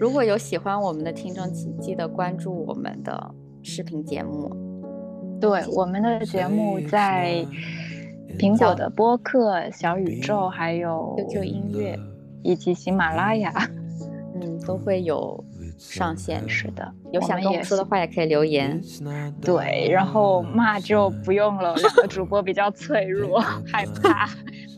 如果有喜欢我们的听众，请记得关注我们的视频节目。对，我们的节目在苹果的播客、小宇宙，还有 QQ 音乐以及喜马拉雅，嗯，都会有。上线是的，有想跟我说的话也可以留言。对，然后骂就不用了，两个主播比较脆弱，害怕，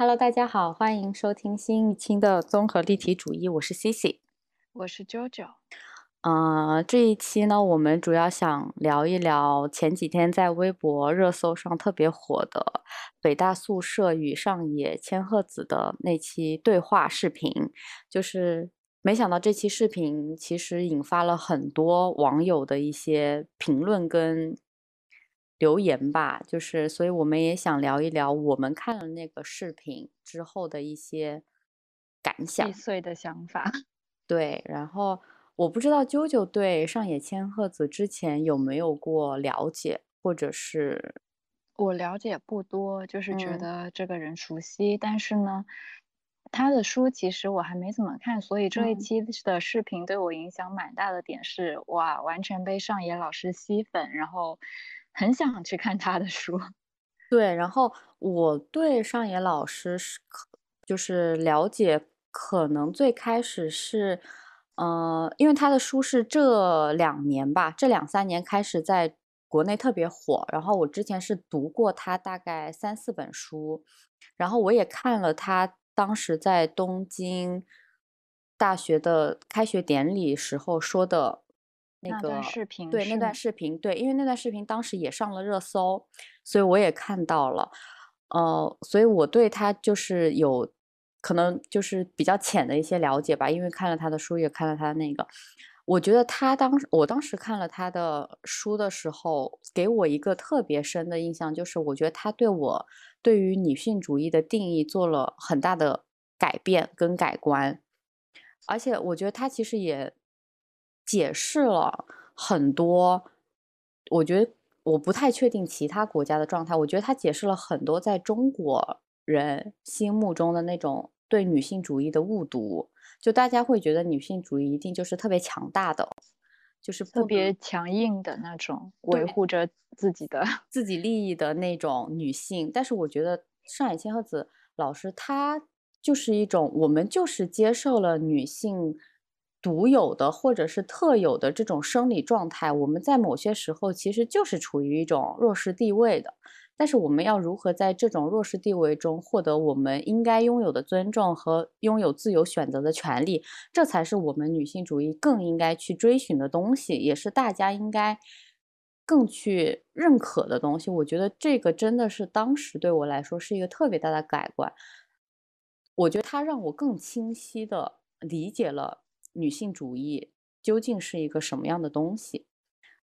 Hello，大家好，欢迎收听新一期的综合立体主义，我是 Cici，我是 JoJo。呃，这一期呢，我们主要想聊一聊前几天在微博热搜上特别火的北大宿舍与上野千鹤子的那期对话视频，就是。没想到这期视频其实引发了很多网友的一些评论跟留言吧，就是所以我们也想聊一聊我们看了那个视频之后的一些感想、细碎的想法。对，然后我不知道啾啾对上野千鹤子之前有没有过了解，或者是我了解不多，就是觉得这个人熟悉，但是呢。他的书其实我还没怎么看，所以这一期的视频对我影响蛮大的点是，哇，完全被上野老师吸粉，然后很想去看他的书。对，然后我对上野老师是可就是了解，可能最开始是，呃，因为他的书是这两年吧，这两三年开始在国内特别火，然后我之前是读过他大概三四本书，然后我也看了他。当时在东京大学的开学典礼时候说的那个视频，对那段视频，对，因为那段视频当时也上了热搜，所以我也看到了，呃，所以我对他就是有可能就是比较浅的一些了解吧，因为看了他的书，也看了他的那个，我觉得他当时我当时看了他的书的时候，给我一个特别深的印象，就是我觉得他对我。对于女性主义的定义做了很大的改变跟改观，而且我觉得他其实也解释了很多。我觉得我不太确定其他国家的状态。我觉得他解释了很多在中国人心目中的那种对女性主义的误读，就大家会觉得女性主义一定就是特别强大的。就是特别强硬的那种，维护着自己的自己利益的那种女性。但是我觉得上海千鹤子老师她就是一种，我们就是接受了女性独有的或者是特有的这种生理状态。我们在某些时候其实就是处于一种弱势地位的。但是我们要如何在这种弱势地位中获得我们应该拥有的尊重和拥有自由选择的权利？这才是我们女性主义更应该去追寻的东西，也是大家应该更去认可的东西。我觉得这个真的是当时对我来说是一个特别大的改观。我觉得它让我更清晰的理解了女性主义究竟是一个什么样的东西，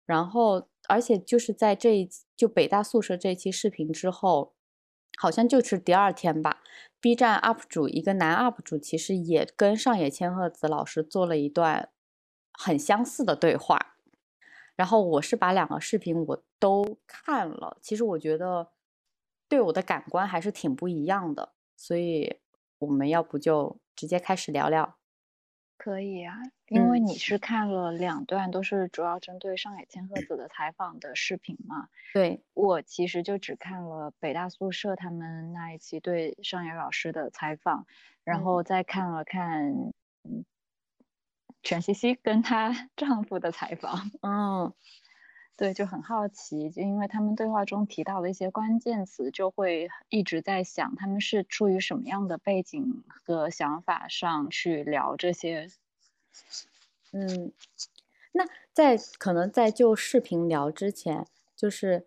然后。而且就是在这一就北大宿舍这期视频之后，好像就是第二天吧。B 站 UP 主一个男 UP 主其实也跟上野千鹤子老师做了一段很相似的对话。然后我是把两个视频我都看了，其实我觉得对我的感官还是挺不一样的。所以我们要不就直接开始聊聊。可以啊，因为你是看了两段都是主要针对上海千鹤子的采访的视频嘛？对，我其实就只看了北大宿舍他们那一期对上野老师的采访，然后再看了看全西西跟她 丈夫的采访。嗯。对，就很好奇，就因为他们对话中提到的一些关键词，就会一直在想他们是出于什么样的背景和想法上去聊这些。嗯，那在可能在就视频聊之前，就是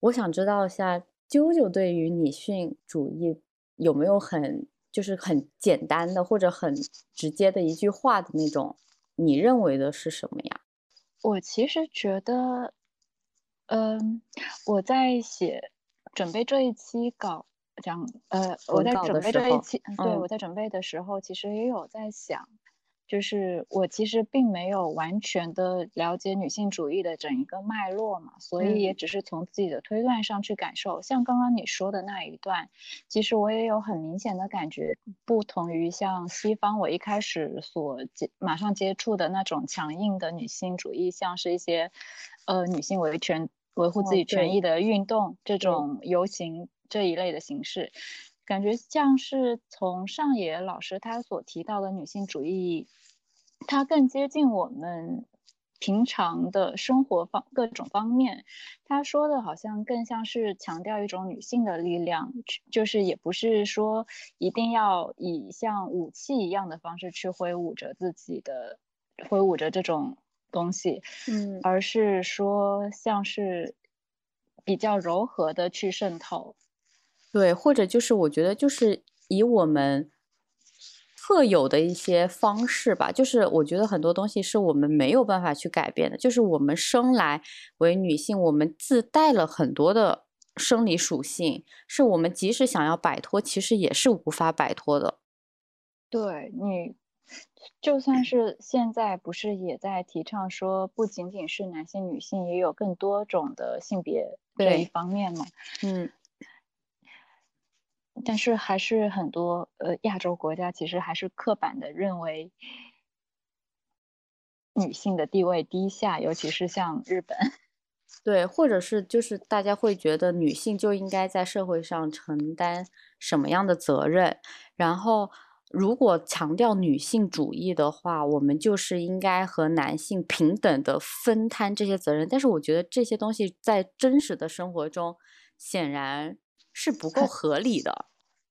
我想知道一下，啾啾对于女性主义有没有很就是很简单的或者很直接的一句话的那种，你认为的是什么呀？我其实觉得，嗯，我在写准备这一期稿讲，呃，我在准备这一期，对我在准备的时候，其实也有在想。就是我其实并没有完全的了解女性主义的整一个脉络嘛，所以也只是从自己的推断上去感受。像刚刚你说的那一段，其实我也有很明显的感觉，不同于像西方我一开始所接马上接触的那种强硬的女性主义，像是一些呃女性维权维护自己权益的运动这种游行这一类的形式，感觉像是从上野老师他所提到的女性主义。它更接近我们平常的生活方各种方面。他说的好像更像是强调一种女性的力量，就是也不是说一定要以像武器一样的方式去挥舞着自己的，挥舞着这种东西，嗯，而是说像是比较柔和的去渗透。对，或者就是我觉得就是以我们。特有的一些方式吧，就是我觉得很多东西是我们没有办法去改变的，就是我们生来为女性，我们自带了很多的生理属性，是我们即使想要摆脱，其实也是无法摆脱的。对你，就算是现在不是也在提倡说，不仅仅是男性、女性，也有更多种的性别这一方面嘛？嗯。但是还是很多呃亚洲国家其实还是刻板的认为女性的地位低下，尤其是像日本，对，或者是就是大家会觉得女性就应该在社会上承担什么样的责任，然后如果强调女性主义的话，我们就是应该和男性平等的分摊这些责任。但是我觉得这些东西在真实的生活中显然。是不够合理的。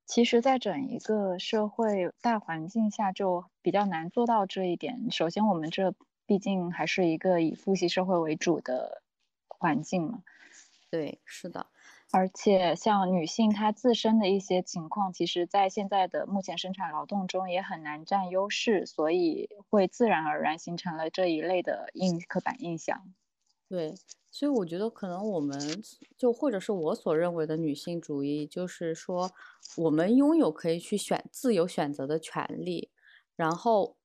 其实，在整一个社会大环境下，就比较难做到这一点。首先，我们这毕竟还是一个以父系社会为主的环境嘛。对，是的。而且，像女性她自身的一些情况，其实在现在的目前生产劳动中也很难占优势，所以会自然而然形成了这一类的印刻板印象。对。所以我觉得，可能我们就或者是我所认为的女性主义，就是说，我们拥有可以去选自由选择的权利，然后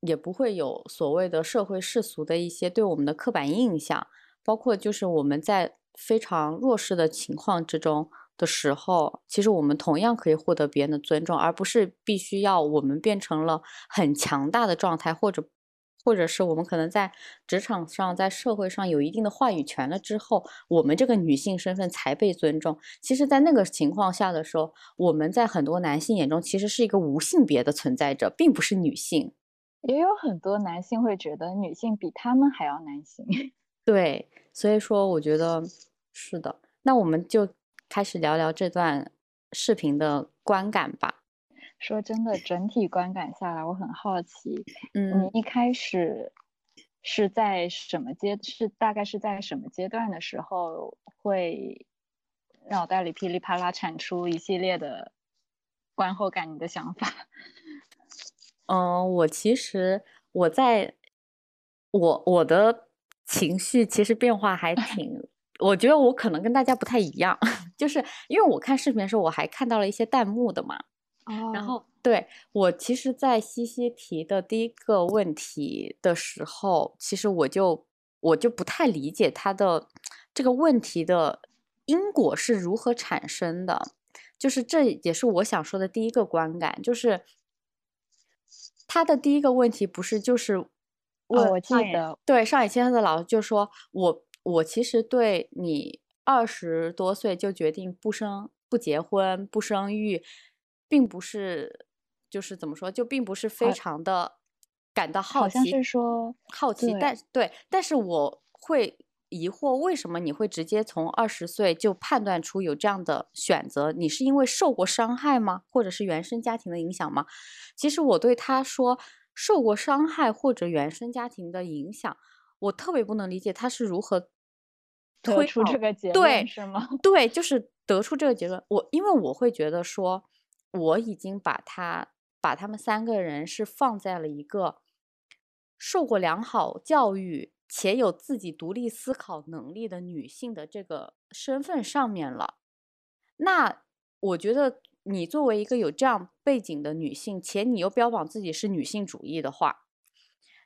也不会有所谓的社会世俗的一些对我们的刻板印象，包括就是我们在非常弱势的情况之中的时候，其实我们同样可以获得别人的尊重，而不是必须要我们变成了很强大的状态或者。或者是我们可能在职场上、在社会上有一定的话语权了之后，我们这个女性身份才被尊重。其实，在那个情况下的时候，我们在很多男性眼中其实是一个无性别的存在者，并不是女性。也有很多男性会觉得女性比他们还要男性。对，所以说我觉得是的。那我们就开始聊聊这段视频的观感吧。说真的，整体观感下来，我很好奇，嗯，你一开始是在什么阶，是大概是在什么阶段的时候，会脑袋里噼里啪啦产出一系列的观后感？你的想法？嗯，我其实我在我我的情绪其实变化还挺，我觉得我可能跟大家不太一样，就是因为我看视频的时候，我还看到了一些弹幕的嘛。然后，对我其实，在西西提的第一个问题的时候，其实我就我就不太理解他的这个问题的因果是如何产生的，就是这也是我想说的第一个观感，就是他的第一个问题不是就是问，我记得。对上野千鹤的老师就说，我我其实对你二十多岁就决定不生不结婚不生育。并不是，就是怎么说，就并不是非常的感到好奇，好像是说好奇，但对，但是我会疑惑，为什么你会直接从二十岁就判断出有这样的选择？你是因为受过伤害吗？或者是原生家庭的影响吗？其实我对他说受过伤害或者原生家庭的影响，我特别不能理解他是如何得出这个结论，是吗？对，就是得出这个结论。我因为我会觉得说。我已经把他把他们三个人是放在了一个受过良好教育且有自己独立思考能力的女性的这个身份上面了。那我觉得，你作为一个有这样背景的女性，且你又标榜自己是女性主义的话，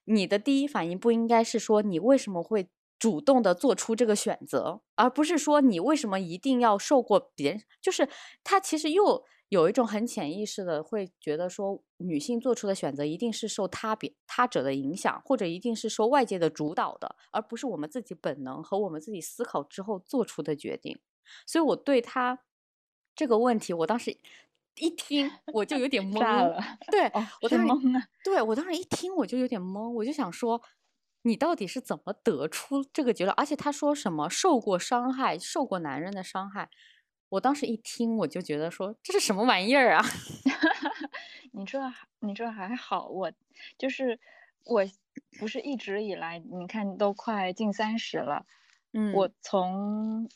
你的第一反应不应该是说你为什么会主动的做出这个选择，而不是说你为什么一定要受过别人，就是他其实又有一种很潜意识的会觉得说，女性做出的选择一定是受他别他者的影响，或者一定是受外界的主导的，而不是我们自己本能和我们自己思考之后做出的决定。所以我对他。这个问题，我当时一听我就有点 懵了。对，我当时。对我当时一听我就有点懵，我就想说，你到底是怎么得出这个结论？而且他说什么受过伤害，受过男人的伤害，我当时一听我就觉得说这是什么玩意儿啊？你这你这还好，我就是我不是一直以来，你看都快近三十了，嗯，我从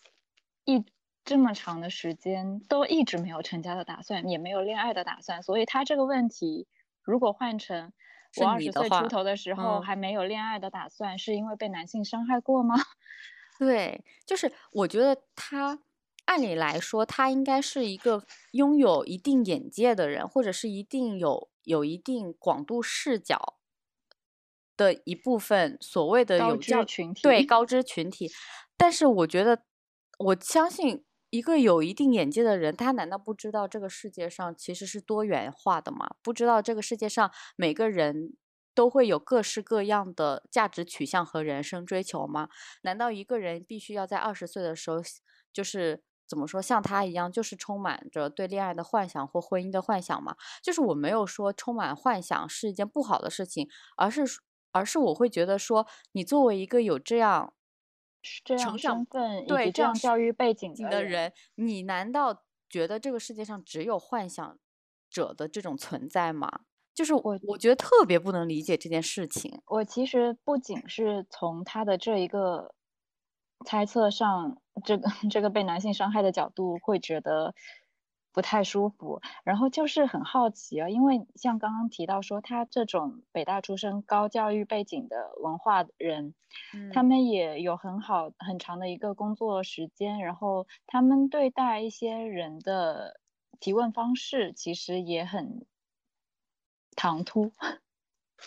一。这么长的时间都一直没有成家的打算，也没有恋爱的打算，所以他这个问题如果换成我二十岁出头的时候还没有恋爱的打算，是因为被男性伤害过吗？对，就是我觉得他按理来说，他应该是一个拥有一定眼界的人，或者是一定有有一定广度视角的一部分所谓的有教群体，对 高知群体。但是我觉得，我相信。一个有一定眼界的人，他难道不知道这个世界上其实是多元化的吗？不知道这个世界上每个人都会有各式各样的价值取向和人生追求吗？难道一个人必须要在二十岁的时候，就是怎么说，像他一样，就是充满着对恋爱的幻想或婚姻的幻想吗？就是我没有说充满幻想是一件不好的事情，而是而是我会觉得说，你作为一个有这样。这样身份对这样教育背景的人，你难道觉得这个世界上只有幻想者的这种存在吗？就是我，我觉得特别不能理解这件事情。我其实不仅是从他的这一个猜测上，这个 这个被男性伤害的角度，会觉得。不太舒服，然后就是很好奇啊，因为像刚刚提到说，他这种北大出身、高教育背景的文化人，他们也有很好很长的一个工作时间，然后他们对待一些人的提问方式其实也很唐突。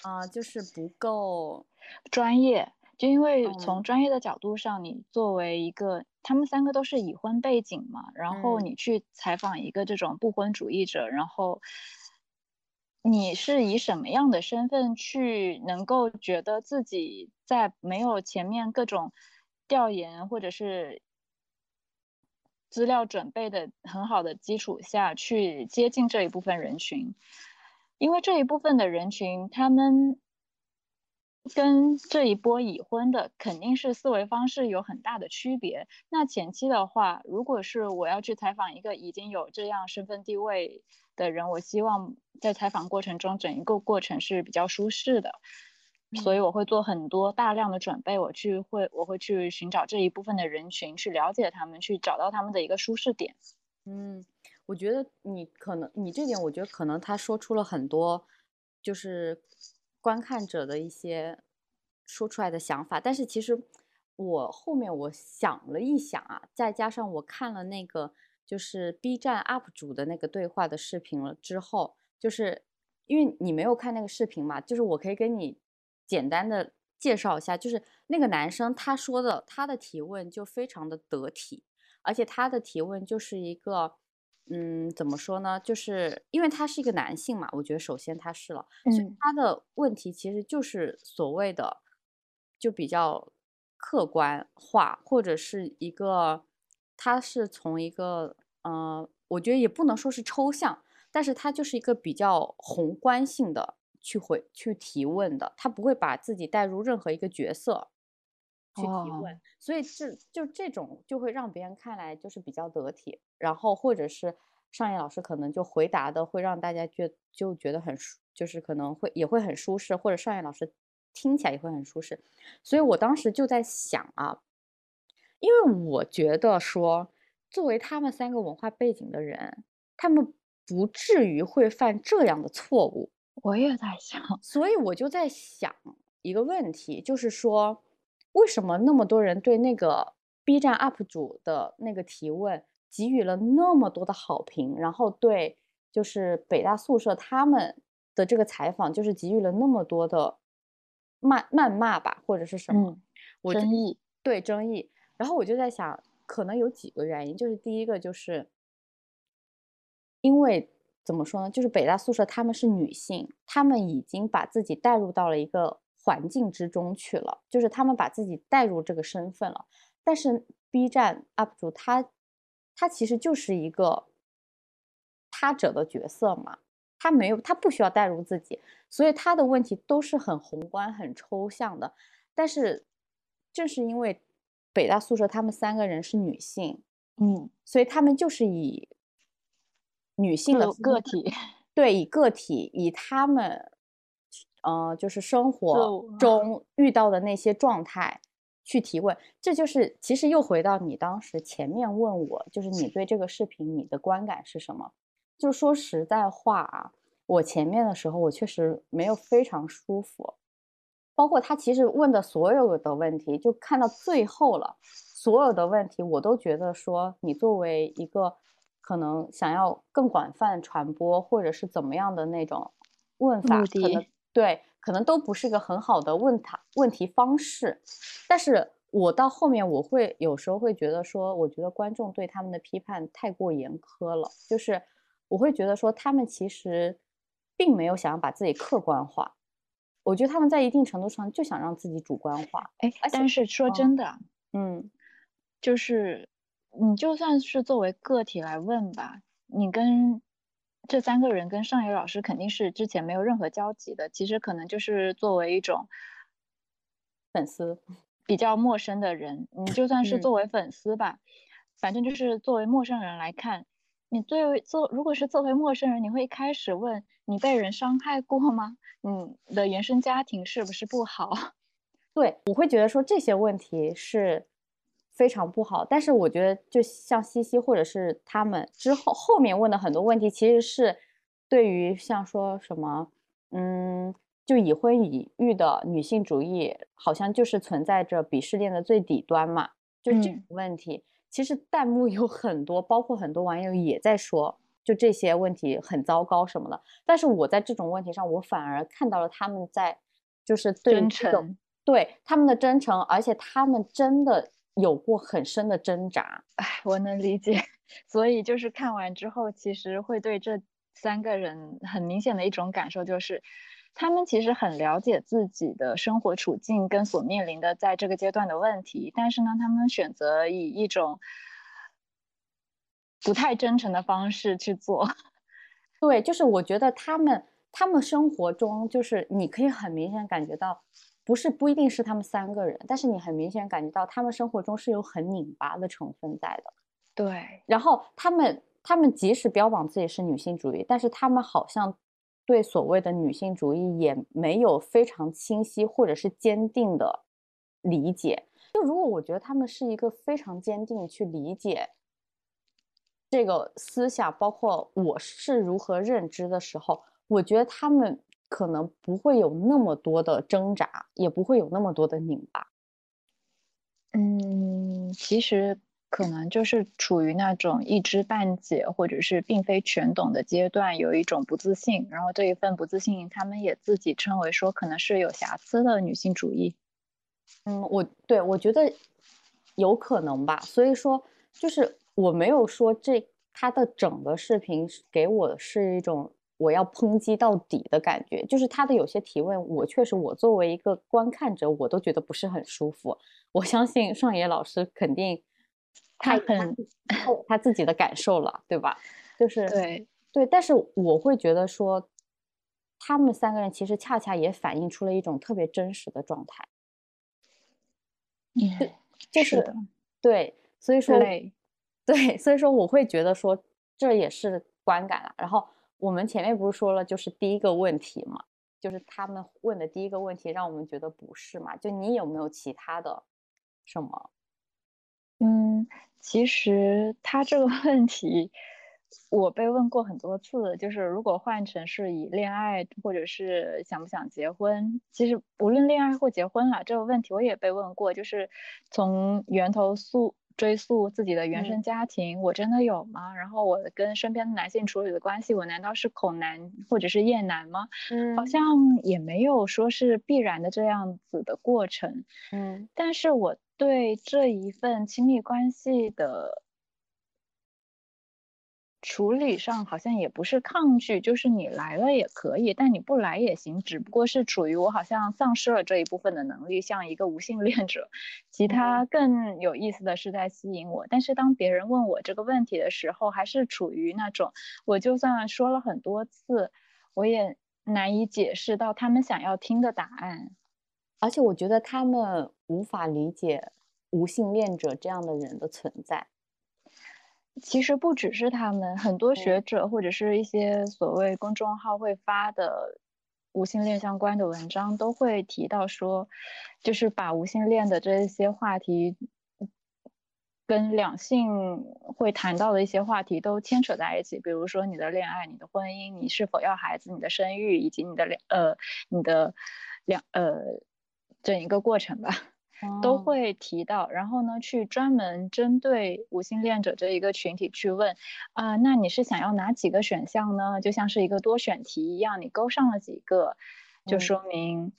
啊，就是不够专业。就因为从专业的角度上，你作为一个，他们三个都是已婚背景嘛，然后你去采访一个这种不婚主义者，然后你是以什么样的身份去能够觉得自己在没有前面各种调研或者是资料准备的很好的基础下去接近这一部分人群？因为这一部分的人群，他们。跟这一波已婚的肯定是思维方式有很大的区别。那前期的话，如果是我要去采访一个已经有这样身份地位的人，我希望在采访过程中整一个过程是比较舒适的，所以我会做很多大量的准备，我去会我会去寻找这一部分的人群，去了解他们，去找到他们的一个舒适点。嗯，我觉得你可能你这点，我觉得可能他说出了很多，就是。观看者的一些说出来的想法，但是其实我后面我想了一想啊，再加上我看了那个就是 B 站 UP 主的那个对话的视频了之后，就是因为你没有看那个视频嘛，就是我可以跟你简单的介绍一下，就是那个男生他说的他的提问就非常的得体，而且他的提问就是一个。嗯，怎么说呢？就是因为他是一个男性嘛，我觉得首先他是了，所以他的问题其实就是所谓的就比较客观化，或者是一个他是从一个呃，我觉得也不能说是抽象，但是他就是一个比较宏观性的去回去提问的，他不会把自己带入任何一个角色去提问，所以这就这种就会让别人看来就是比较得体。然后，或者是上野老师可能就回答的会让大家觉就觉得很舒，就是可能会也会很舒适，或者上野老师听起来也会很舒适。所以我当时就在想啊，因为我觉得说，作为他们三个文化背景的人，他们不至于会犯这样的错误。我也在想，所以我就在想一个问题，就是说，为什么那么多人对那个 B 站 UP 主的那个提问给予了那么多的好评，然后对就是北大宿舍他们的这个采访就是给予了那么多的谩谩骂吧，或者是什么？我争议对争议。然后我就在想，可能有几个原因，就是第一个就是因为。怎么说呢？就是北大宿舍，他们是女性，他们已经把自己带入到了一个环境之中去了，就是他们把自己带入这个身份了。但是 B 站 UP 主他，他其实就是一个他者的角色嘛，他没有，他不需要带入自己，所以他的问题都是很宏观、很抽象的。但是正是因为北大宿舍他们三个人是女性，嗯，所以他们就是以。女性的个体，对，以个体，以他们，呃，就是生活中遇到的那些状态去提问，这就是其实又回到你当时前面问我，就是你对这个视频你的观感是什么？就说实在话啊，我前面的时候我确实没有非常舒服，包括他其实问的所有的问题，就看到最后了，所有的问题我都觉得说，你作为一个。可能想要更广泛传播，或者是怎么样的那种问法，可能对，可能都不是一个很好的问他问题方式。但是我到后面我会有时候会觉得说，我觉得观众对他们的批判太过严苛了，就是我会觉得说他们其实并没有想要把自己客观化，我觉得他们在一定程度上就想让自己主观化。哎，但是说真的，嗯，就是。你就算是作为个体来问吧，你跟这三个人跟上野老师肯定是之前没有任何交集的，其实可能就是作为一种粉丝比较陌生的人，你就算是作为粉丝吧，反正就是作为陌生人来看，你作为作如果是作为陌生人，你会开始问你被人伤害过吗？你的原生家庭是不是不好？对，我会觉得说这些问题是。非常不好，但是我觉得，就像西西或者是他们之后后面问的很多问题，其实是对于像说什么，嗯，就已婚已育的女性主义，好像就是存在着鄙视链的最底端嘛。就这种问题，其实弹幕有很多，包括很多网友也在说，就这些问题很糟糕什么的。但是我在这种问题上，我反而看到了他们在就是真诚，对他们的真诚，而且他们真的。有过很深的挣扎，哎，我能理解。所以就是看完之后，其实会对这三个人很明显的一种感受，就是他们其实很了解自己的生活处境跟所面临的在这个阶段的问题，但是呢，他们选择以一种不太真诚的方式去做。对，就是我觉得他们他们生活中，就是你可以很明显感觉到。不是不一定是他们三个人，但是你很明显感觉到他们生活中是有很拧巴的成分在的。对，然后他们他们即使标榜自己是女性主义，但是他们好像对所谓的女性主义也没有非常清晰或者是坚定的理解。就如果我觉得他们是一个非常坚定去理解这个思想，包括我是如何认知的时候，我觉得他们。可能不会有那么多的挣扎，也不会有那么多的拧巴。嗯，其实可能就是处于那种一知半解，或者是并非全懂的阶段，有一种不自信。然后这一份不自信，他们也自己称为说可能是有瑕疵的女性主义。嗯，我对我觉得有可能吧。所以说，就是我没有说这他的整个视频给我是一种。我要抨击到底的感觉，就是他的有些提问，我确实，我作为一个观看者，我都觉得不是很舒服。我相信上野老师肯定，他很他自己的感受了，对吧？就是对对，但是我会觉得说，他们三个人其实恰恰也反映出了一种特别真实的状态。嗯，就是对，所以说对，所以说我会觉得说，这也是观感了，然后。我们前面不是说了，就是第一个问题嘛，就是他们问的第一个问题，让我们觉得不是嘛？就你有没有其他的什么？嗯，其实他这个 问题，我被问过很多次，就是如果换成是以恋爱或者是想不想结婚，其实无论恋爱或结婚了这个问题，我也被问过，就是从源头溯追溯自己的原生家庭，我真的有吗？然后我跟身边的男性处理的关系，我难道是恐男或者是厌男吗？嗯，好像也没有说是必然的这样子的过程。嗯，但是我对这一份亲密关系的。处理上好像也不是抗拒，就是你来了也可以，但你不来也行，只不过是处于我好像丧失了这一部分的能力，像一个无性恋者。其他更有意思的是在吸引我，但是当别人问我这个问题的时候，还是处于那种我就算说了很多次，我也难以解释到他们想要听的答案，而且我觉得他们无法理解无性恋者这样的人的存在。其实不只是他们，很多学者或者是一些所谓公众号会发的无性恋相关的文章，都会提到说，就是把无性恋的这些话题跟两性会谈到的一些话题都牵扯在一起，比如说你的恋爱、你的婚姻、你是否要孩子、你的生育以及你的两呃你的两呃整一个过程吧。都会提到，然后呢，去专门针对无性恋者这一个群体去问，啊，那你是想要哪几个选项呢？就像是一个多选题一样，你勾上了几个，就说明，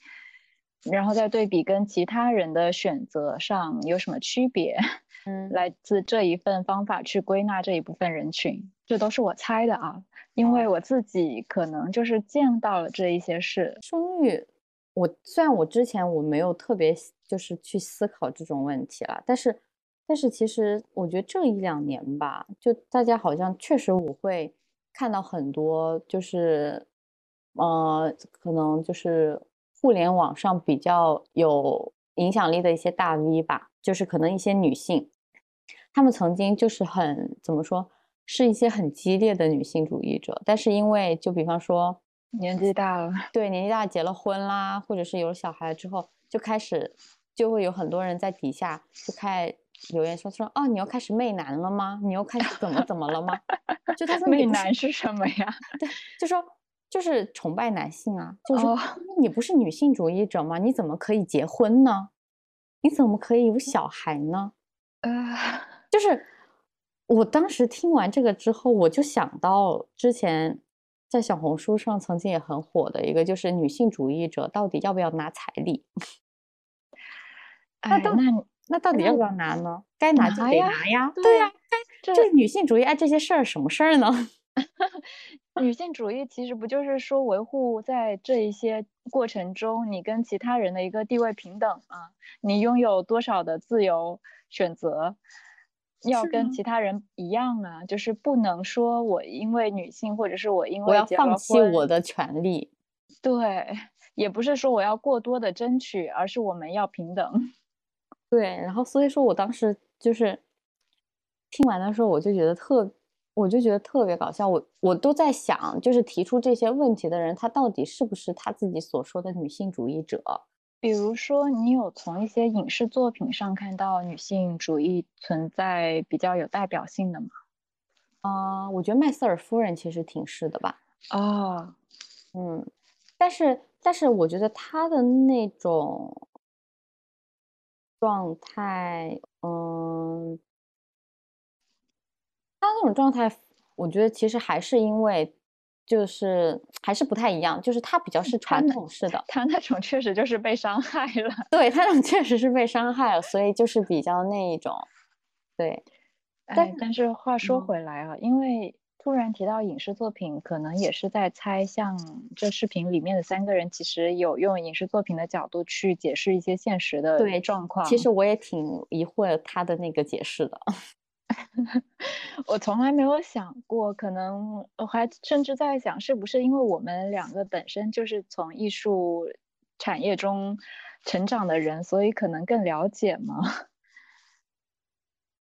然后再对比跟其他人的选择上有什么区别，嗯，来自这一份方法去归纳这一部分人群，这都是我猜的啊，因为我自己可能就是见到了这一些事，生育。我虽然我之前我没有特别就是去思考这种问题了，但是但是其实我觉得这一两年吧，就大家好像确实我会看到很多就是呃可能就是互联网上比较有影响力的一些大 V 吧，就是可能一些女性，她们曾经就是很怎么说是一些很激烈的女性主义者，但是因为就比方说。年纪大了，对，年纪大结了婚啦，或者是有了小孩之后，就开始就会有很多人在底下就开留言说说哦，你又开始媚男了吗？你又开始怎么怎么了吗？就他说媚男是什么呀？对，就说就是崇拜男性啊，就是你不是女性主义者吗？你怎么可以结婚呢？你怎么可以有小孩呢？呃，就是我当时听完这个之后，我就想到之前。在小红书上曾经也很火的一个，就是女性主义者到底要不要拿彩礼？那那那到底要不要拿呢？该拿就得拿呀。对呀，该这女性主义哎这些事儿什么事儿呢？女性主义其实不就是说维护在这一些过程中，你跟其他人的一个地位平等啊？你拥有多少的自由选择？要跟其他人一样啊，就是不能说我因为女性，或者是我因为我要放弃我的权利。对，也不是说我要过多的争取，而是我们要平等。对，然后所以说我当时就是听完的时候，我就觉得特，我就觉得特别搞笑。我我都在想，就是提出这些问题的人，他到底是不是他自己所说的女性主义者？比如说，你有从一些影视作品上看到女性主义存在比较有代表性的吗？啊，我觉得麦瑟尔夫人其实挺是的吧。啊，嗯，但是但是我觉得她的那种状态，嗯，她那种状态，我觉得其实还是因为。就是还是不太一样，就是他比较是传统式的，他那种确实就是被伤害了，对他那种确实是被伤害了，所以就是比较那一种，对。但但是话说回来啊，因为突然提到影视作品，可能也是在猜，像这视频里面的三个人，其实有用影视作品的角度去解释一些现实的状况。其实我也挺疑惑他的那个解释的。我从来没有想过，可能我还甚至在想，是不是因为我们两个本身就是从艺术产业中成长的人，所以可能更了解吗？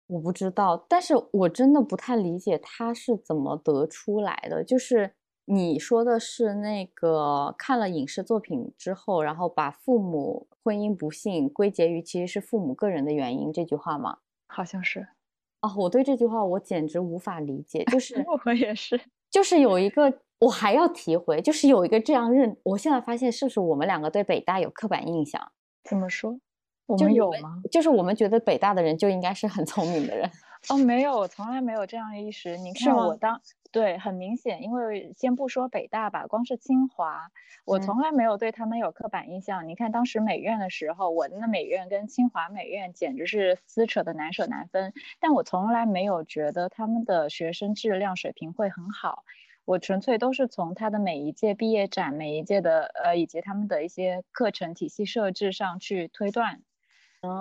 我不知道，但是我真的不太理解他是怎么得出来的。就是你说的是那个看了影视作品之后，然后把父母婚姻不幸归结于其实是父母个人的原因这句话吗？好像是。啊，我对这句话我简直无法理解，就是 我也是，就是有一个我还要提回，就是有一个这样认，我现在发现是不是我们两个对北大有刻板印象？怎么说？我们有吗？就是我们觉得北大的人就应该是很聪明的人。哦，没有，我从来没有这样意识。你看我当对，很明显，因为先不说北大吧，光是清华，我从来没有对他们有刻板印象。你看当时美院的时候，我的那美院跟清华美院简直是撕扯的难舍难分，但我从来没有觉得他们的学生质量水平会很好。我纯粹都是从他的每一届毕业展、每一届的呃以及他们的一些课程体系设置上去推断。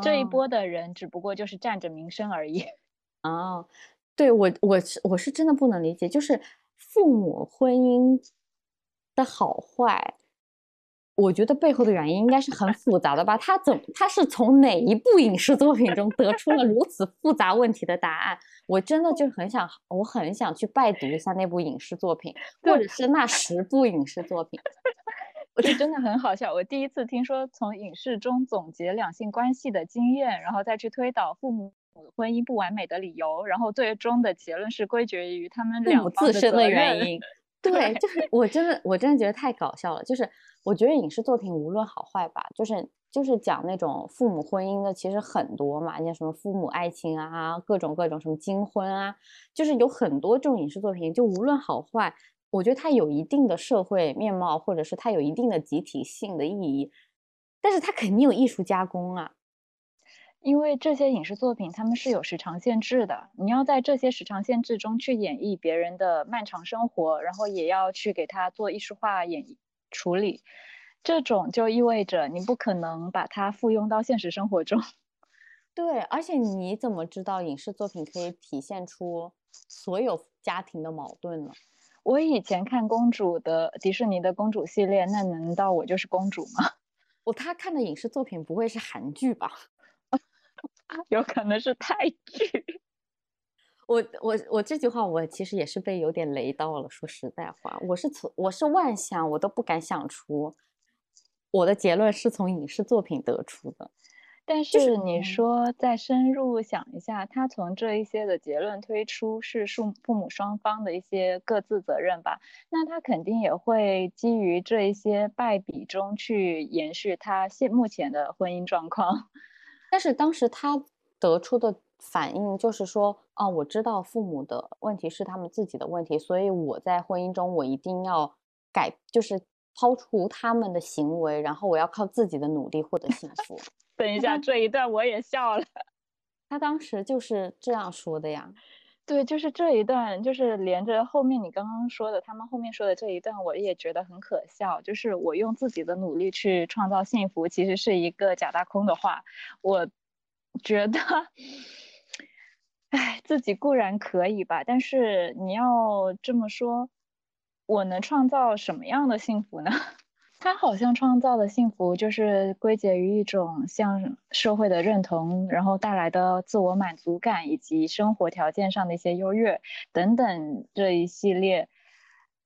这一波的人只不过就是占着名声而已。哦，对我我是我是真的不能理解，就是父母婚姻的好坏，我觉得背后的原因应该是很复杂的吧？他怎他是从哪一部影视作品中得出了如此复杂问题的答案？我真的就很想，我很想去拜读一下那部影视作品，或者是那十部影视作品。我就真的很好笑。我第一次听说从影视中总结两性关系的经验，然后再去推导父母婚姻不完美的理由，然后最终的结论是归结于他们两自身的原因。对，就是我真的我真的觉得太搞笑了。就是我觉得影视作品无论好坏吧，就是就是讲那种父母婚姻的其实很多嘛，像什么父母爱情啊，各种各种什么金婚啊，就是有很多这种影视作品，就无论好坏。我觉得它有一定的社会面貌，或者是它有一定的集体性的意义，但是它肯定有艺术加工啊。因为这些影视作品，他们是有时长限制的，你要在这些时长限制中去演绎别人的漫长生活，然后也要去给他做艺术化演处理，这种就意味着你不可能把它复用到现实生活中。对，而且你怎么知道影视作品可以体现出所有家庭的矛盾呢？我以前看公主的迪士尼的公主系列，那难道我就是公主吗？我他看的影视作品不会是韩剧吧？有可能是泰剧。我我我这句话我其实也是被有点雷到了。说实在话，我是从我是万想，我都不敢想出我的结论是从影视作品得出的。但是你说再深入想一下，他从这一些的结论推出是父父母双方的一些各自责任吧？那他肯定也会基于这一些败笔中去延续他现目前的婚姻状况。但是当时他得出的反应就是说，哦，我知道父母的问题是他们自己的问题，所以我在婚姻中我一定要改，就是抛除他们的行为，然后我要靠自己的努力获得幸福。等一下，这一段我也笑了。他当时就是这样说的呀。对，就是这一段，就是连着后面你刚刚说的，他们后面说的这一段，我也觉得很可笑。就是我用自己的努力去创造幸福，其实是一个假大空的话。我觉得，哎，自己固然可以吧，但是你要这么说，我能创造什么样的幸福呢？他好像创造的幸福，就是归结于一种向社会的认同，然后带来的自我满足感，以及生活条件上的一些优越等等这一系列，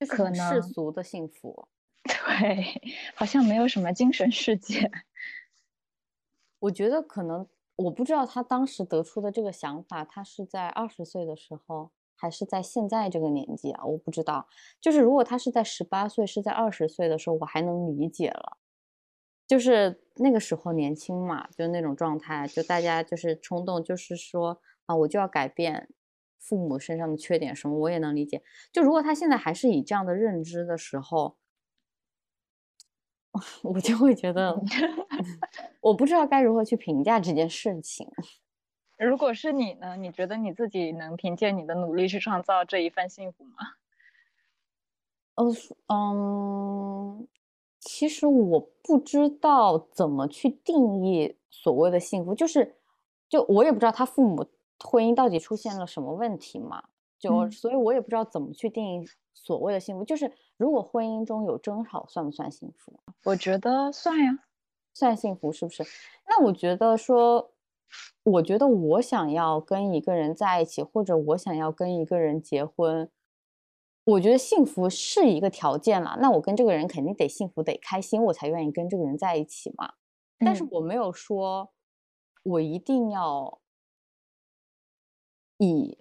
可能世俗的幸福。对，好像没有什么精神世界。我觉得可能，我不知道他当时得出的这个想法，他是在二十岁的时候。还是在现在这个年纪啊，我不知道。就是如果他是在十八岁，是在二十岁的时候，我还能理解了。就是那个时候年轻嘛，就那种状态，就大家就是冲动，就是说啊，我就要改变父母身上的缺点什么，我也能理解。就如果他现在还是以这样的认知的时候，我就会觉得，我不知道该如何去评价这件事情。如果是你呢？你觉得你自己能凭借你的努力去创造这一份幸福吗？呃，嗯，其实我不知道怎么去定义所谓的幸福，就是，就我也不知道他父母婚姻到底出现了什么问题嘛，就所以我也不知道怎么去定义所谓的幸福。就是如果婚姻中有争吵，算不算幸福？我觉得算呀，算幸福是不是？那我觉得说。我觉得我想要跟一个人在一起，或者我想要跟一个人结婚，我觉得幸福是一个条件了。那我跟这个人肯定得幸福得开心，我才愿意跟这个人在一起嘛。但是我没有说，我一定要以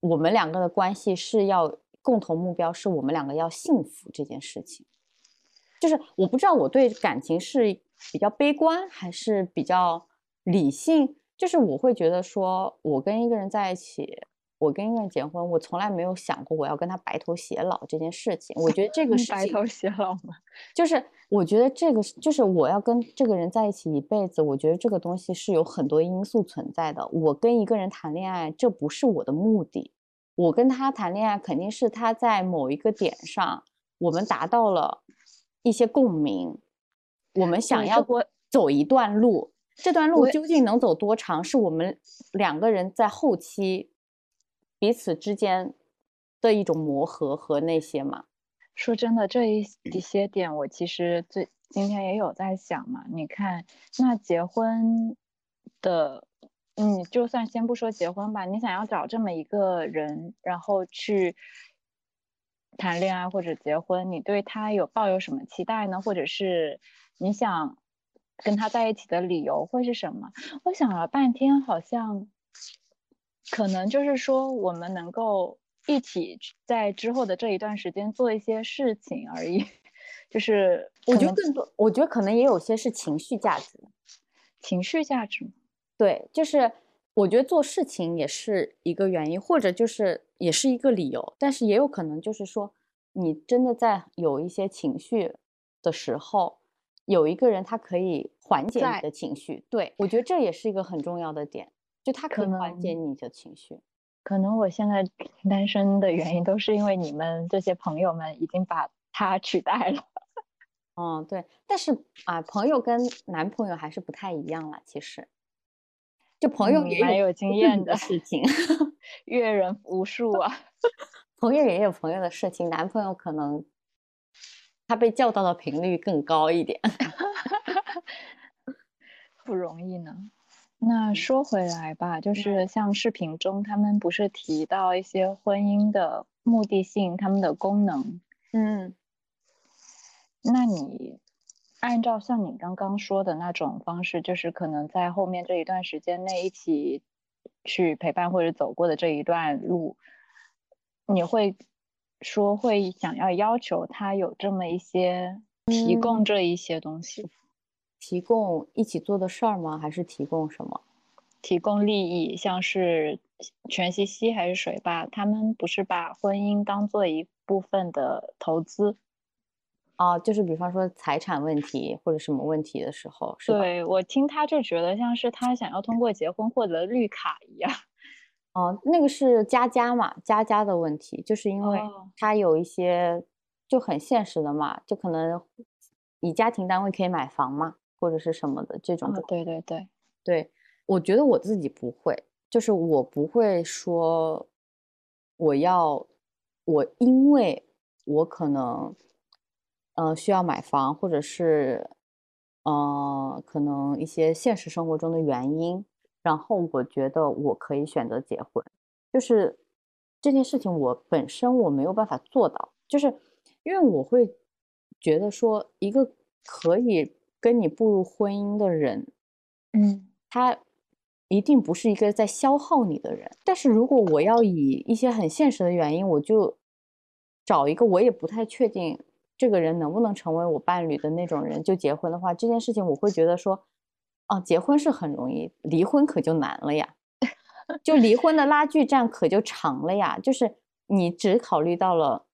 我们两个的关系是要共同目标，是我们两个要幸福这件事情。就是我不知道我对感情是比较悲观还是比较理性。就是我会觉得说，我跟一个人在一起，我跟一个人结婚，我从来没有想过我要跟他白头偕老这件事情。我觉得这个 事情白头偕老吗？就是我觉得这个就是我要跟这个人在一起一辈子。我觉得这个东西是有很多因素存在的。我跟一个人谈恋爱，这不是我的目的。我跟他谈恋爱，肯定是他在某一个点上，我们达到了一些共鸣，我们想要走一段路。这段路究竟能走多长，是我们两个人在后期彼此之间的一种磨合和那些嘛。说真的，这一一些点，我其实最今天也有在想嘛。你看，那结婚的，嗯，就算先不说结婚吧，你想要找这么一个人，然后去谈恋爱或者结婚，你对他有抱有什么期待呢？或者是你想？跟他在一起的理由会是什么？我想了半天，好像可能就是说，我们能够一起在之后的这一段时间做一些事情而已。就是 我觉得更多，我觉得可能也有些是情绪价值，情绪价值。对，就是我觉得做事情也是一个原因，或者就是也是一个理由，但是也有可能就是说，你真的在有一些情绪的时候。有一个人，他可以缓解你的情绪，对我觉得这也是一个很重要的点，就他可以缓解你的情绪。可能我现在单身的原因，都是因为你们这些朋友们已经把他取代了。嗯，对，但是啊，朋友跟男朋友还是不太一样了。其实，就朋友也蛮有经验的事情，阅人无数啊。朋友也有朋友的事情，男朋友可能。他被叫到的频率更高一点，不容易呢。那说回来吧，就是像视频中他们不是提到一些婚姻的目的性、他们的功能？嗯，那你按照像你刚刚说的那种方式，就是可能在后面这一段时间内一起去陪伴或者走过的这一段路，你会？说会想要要求他有这么一些提供这一些东西，提供一起做的事儿吗？还是提供什么？提供利益，像是全西西还是谁吧？他们不是把婚姻当做一部分的投资？啊，就是比方说财产问题或者什么问题的时候，是对我听他就觉得像是他想要通过结婚获得绿卡一样。哦，那个是佳佳嘛，佳佳的问题，就是因为他有一些就很现实的嘛，就可能以家庭单位可以买房嘛，或者是什么的这种。对对对对，我觉得我自己不会，就是我不会说我要我因为我可能嗯需要买房，或者是嗯可能一些现实生活中的原因。然后我觉得我可以选择结婚，就是这件事情我本身我没有办法做到，就是因为我会觉得说一个可以跟你步入婚姻的人，嗯，他一定不是一个在消耗你的人。但是如果我要以一些很现实的原因，我就找一个我也不太确定这个人能不能成为我伴侣的那种人就结婚的话，这件事情我会觉得说。哦，结婚是很容易，离婚可就难了呀。就离婚的拉锯战可就长了呀。就是你只考虑到了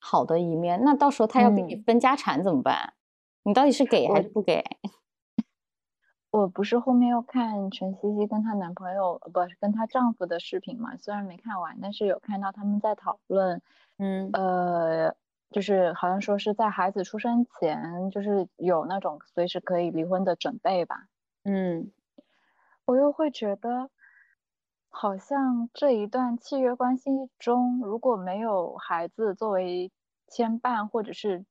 好的一面，那到时候他要给你分家产怎么办？你到底是给还是不给？我不是后面要看陈茜茜跟她男朋友，不是跟她丈夫的视频嘛？虽然没看完，但是有看到他们在讨论，嗯，呃，就是好像说是在孩子出生前，就是有那种随时可以离婚的准备吧。嗯，我又会觉得，好像这一段契约关系中，如果没有孩子作为牵绊或者是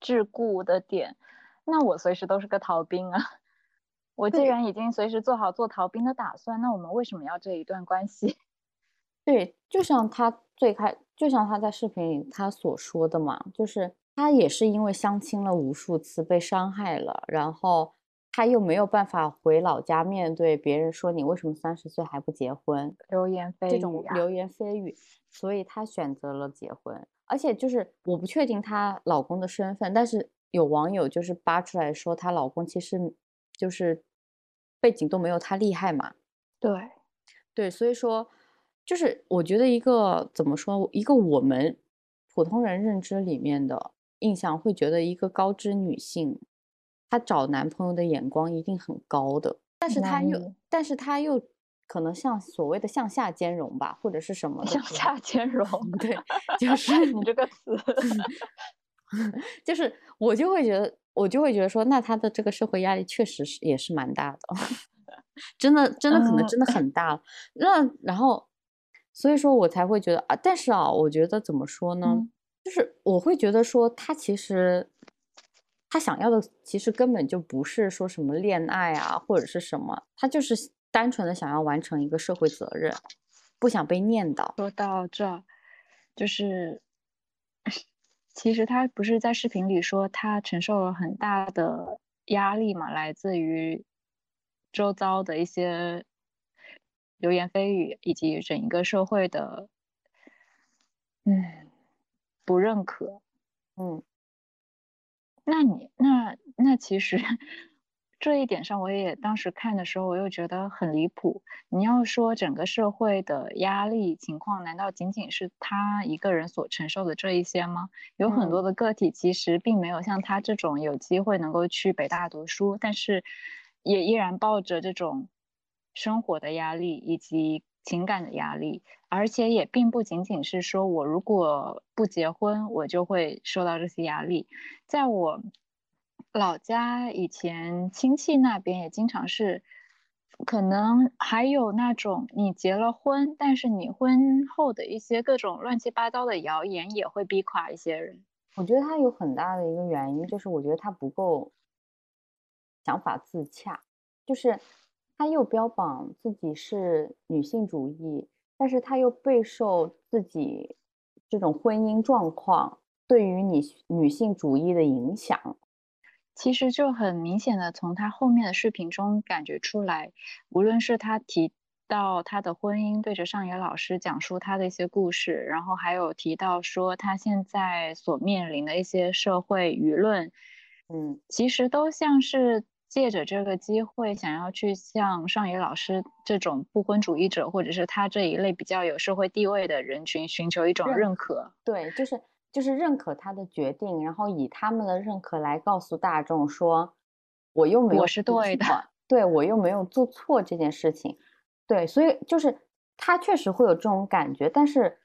桎梏的点，那我随时都是个逃兵啊。我既然已经随时做好做逃兵的打算，那我们为什么要这一段关系？对，就像他最开，就像他在视频里他所说的嘛，就是他也是因为相亲了无数次被伤害了，然后。他又没有办法回老家面对别人说你为什么三十岁还不结婚，流言蜚语，这种流言蜚语，所以她选择了结婚。而且就是我不确定她老公的身份，但是有网友就是扒出来说她老公其实就是背景都没有她厉害嘛。对，对，所以说就是我觉得一个怎么说，一个我们普通人认知里面的印象会觉得一个高知女性。她找男朋友的眼光一定很高的，但是她又，但是她又可能像所谓的向下兼容吧，或者是什么向下兼容？对，就 是你这个词，就是我就会觉得，我就会觉得说，那她的这个社会压力确实是也是蛮大的，真的，真的可能真的很大。那然后，所以说我才会觉得啊，但是啊，我觉得怎么说呢？就是我会觉得说，她其实。他想要的其实根本就不是说什么恋爱啊，或者是什么，他就是单纯的想要完成一个社会责任，不想被念叨。说到这，就是 其实他不是在视频里说他承受了很大的压力嘛，来自于周遭的一些流言蜚语以及整一个社会的嗯不认可，嗯。那你那那其实这一点上，我也当时看的时候，我又觉得很离谱。你要说整个社会的压力情况，难道仅仅是他一个人所承受的这一些吗？有很多的个体其实并没有像他这种有机会能够去北大读书，但是也依然抱着这种生活的压力以及。情感的压力，而且也并不仅仅是说我如果不结婚，我就会受到这些压力。在我老家以前，亲戚那边也经常是，可能还有那种你结了婚，但是你婚后的一些各种乱七八糟的谣言也会逼垮一些人。我觉得他有很大的一个原因，就是我觉得他不够想法自洽，就是。他又标榜自己是女性主义，但是他又备受自己这种婚姻状况对于你女性主义的影响。其实就很明显的从他后面的视频中感觉出来，无论是他提到他的婚姻，对着上野老师讲述他的一些故事，然后还有提到说他现在所面临的一些社会舆论，嗯，其实都像是。借着这个机会，想要去向上野老师这种不婚主义者，或者是他这一类比较有社会地位的人群，寻求一种认可。对，就是就是认可他的决定，然后以他们的认可来告诉大众说，我又没有我是对的，对我又没有做错这件事情。对，所以就是他确实会有这种感觉，但是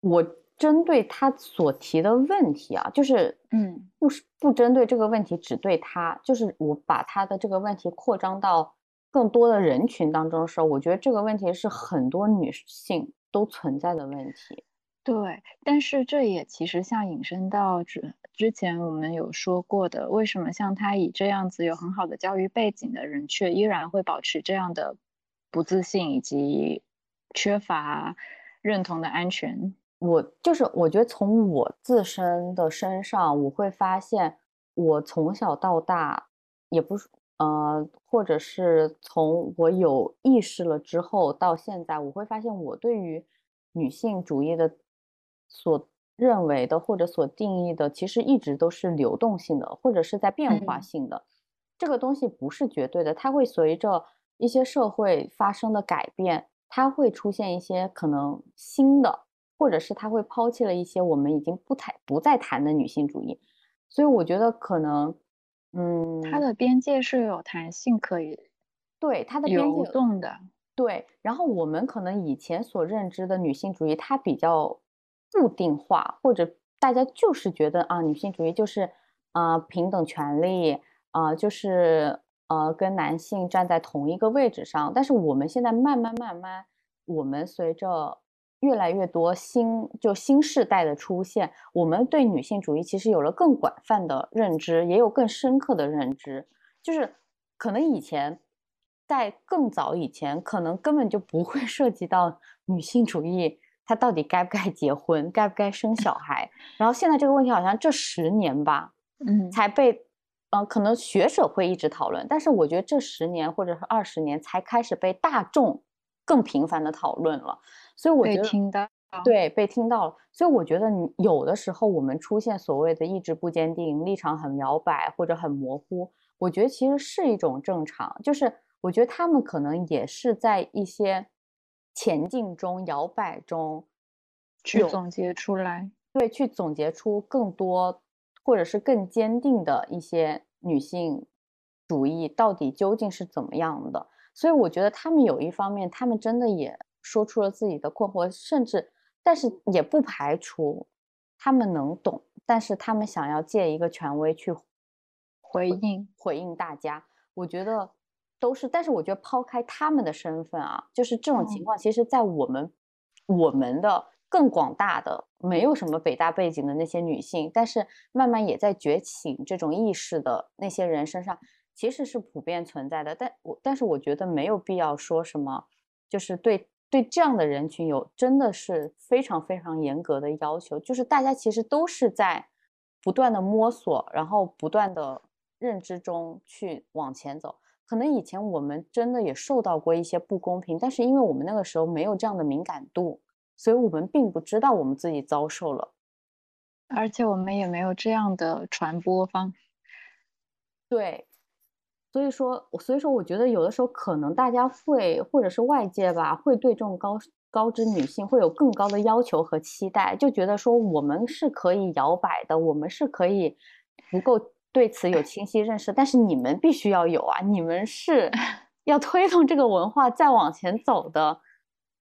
我。针对他所提的问题啊，就是嗯，不是不针对这个问题，只对他，就是我把他的这个问题扩张到更多的人群当中的时候，我觉得这个问题是很多女性都存在的问题。对，但是这也其实像引申到之之前我们有说过的，为什么像他以这样子有很好的教育背景的人，却依然会保持这样的不自信以及缺乏认同的安全？我就是，我觉得从我自身的身上，我会发现，我从小到大，也不是，呃，或者是从我有意识了之后到现在，我会发现，我对于女性主义的所认为的或者所定义的，其实一直都是流动性的，或者是在变化性的。这个东西不是绝对的，它会随着一些社会发生的改变，它会出现一些可能新的。或者是他会抛弃了一些我们已经不谈不再谈的女性主义，所以我觉得可能，嗯，它的边界是有弹性可以，对它的边界流动的，对。然后我们可能以前所认知的女性主义，它比较固定化，或者大家就是觉得啊，女性主义就是啊平等权利啊，就是呃跟男性站在同一个位置上。但是我们现在慢慢慢慢，我们随着越来越多新就新时代的出现，我们对女性主义其实有了更广泛的认知，也有更深刻的认知。就是可能以前在更早以前，可能根本就不会涉及到 女性主义，她到底该不该结婚，该不该生小孩。然后现在这个问题好像这十年吧，嗯，才被呃，可能学者会一直讨论，但是我觉得这十年或者是二十年才开始被大众更频繁的讨论了，所以我觉得听到对被听到了，所以我觉得你有的时候我们出现所谓的意志不坚定、立场很摇摆或者很模糊，我觉得其实是一种正常，就是我觉得他们可能也是在一些前进中、摇摆中去总结出来。对，去总结出更多，或者是更坚定的一些女性主义到底究竟是怎么样的？所以我觉得他们有一方面，他们真的也说出了自己的困惑，甚至，但是也不排除他们能懂，但是他们想要借一个权威去回应回应大家。我觉得都是，但是我觉得抛开他们的身份啊，就是这种情况，其实在我们我们的。更广大的没有什么北大背景的那些女性，但是慢慢也在觉醒这种意识的那些人身上，其实是普遍存在的。但我但是我觉得没有必要说什么，就是对对这样的人群有真的是非常非常严格的要求。就是大家其实都是在不断的摸索，然后不断的认知中去往前走。可能以前我们真的也受到过一些不公平，但是因为我们那个时候没有这样的敏感度。所以我们并不知道我们自己遭受了，而且我们也没有这样的传播方。对，所以说，所以说，我觉得有的时候可能大家会，或者是外界吧，会对这种高高知女性会有更高的要求和期待，就觉得说我们是可以摇摆的，我们是可以不够对此有清晰认识，但是你们必须要有啊，你们是 要推动这个文化再往前走的。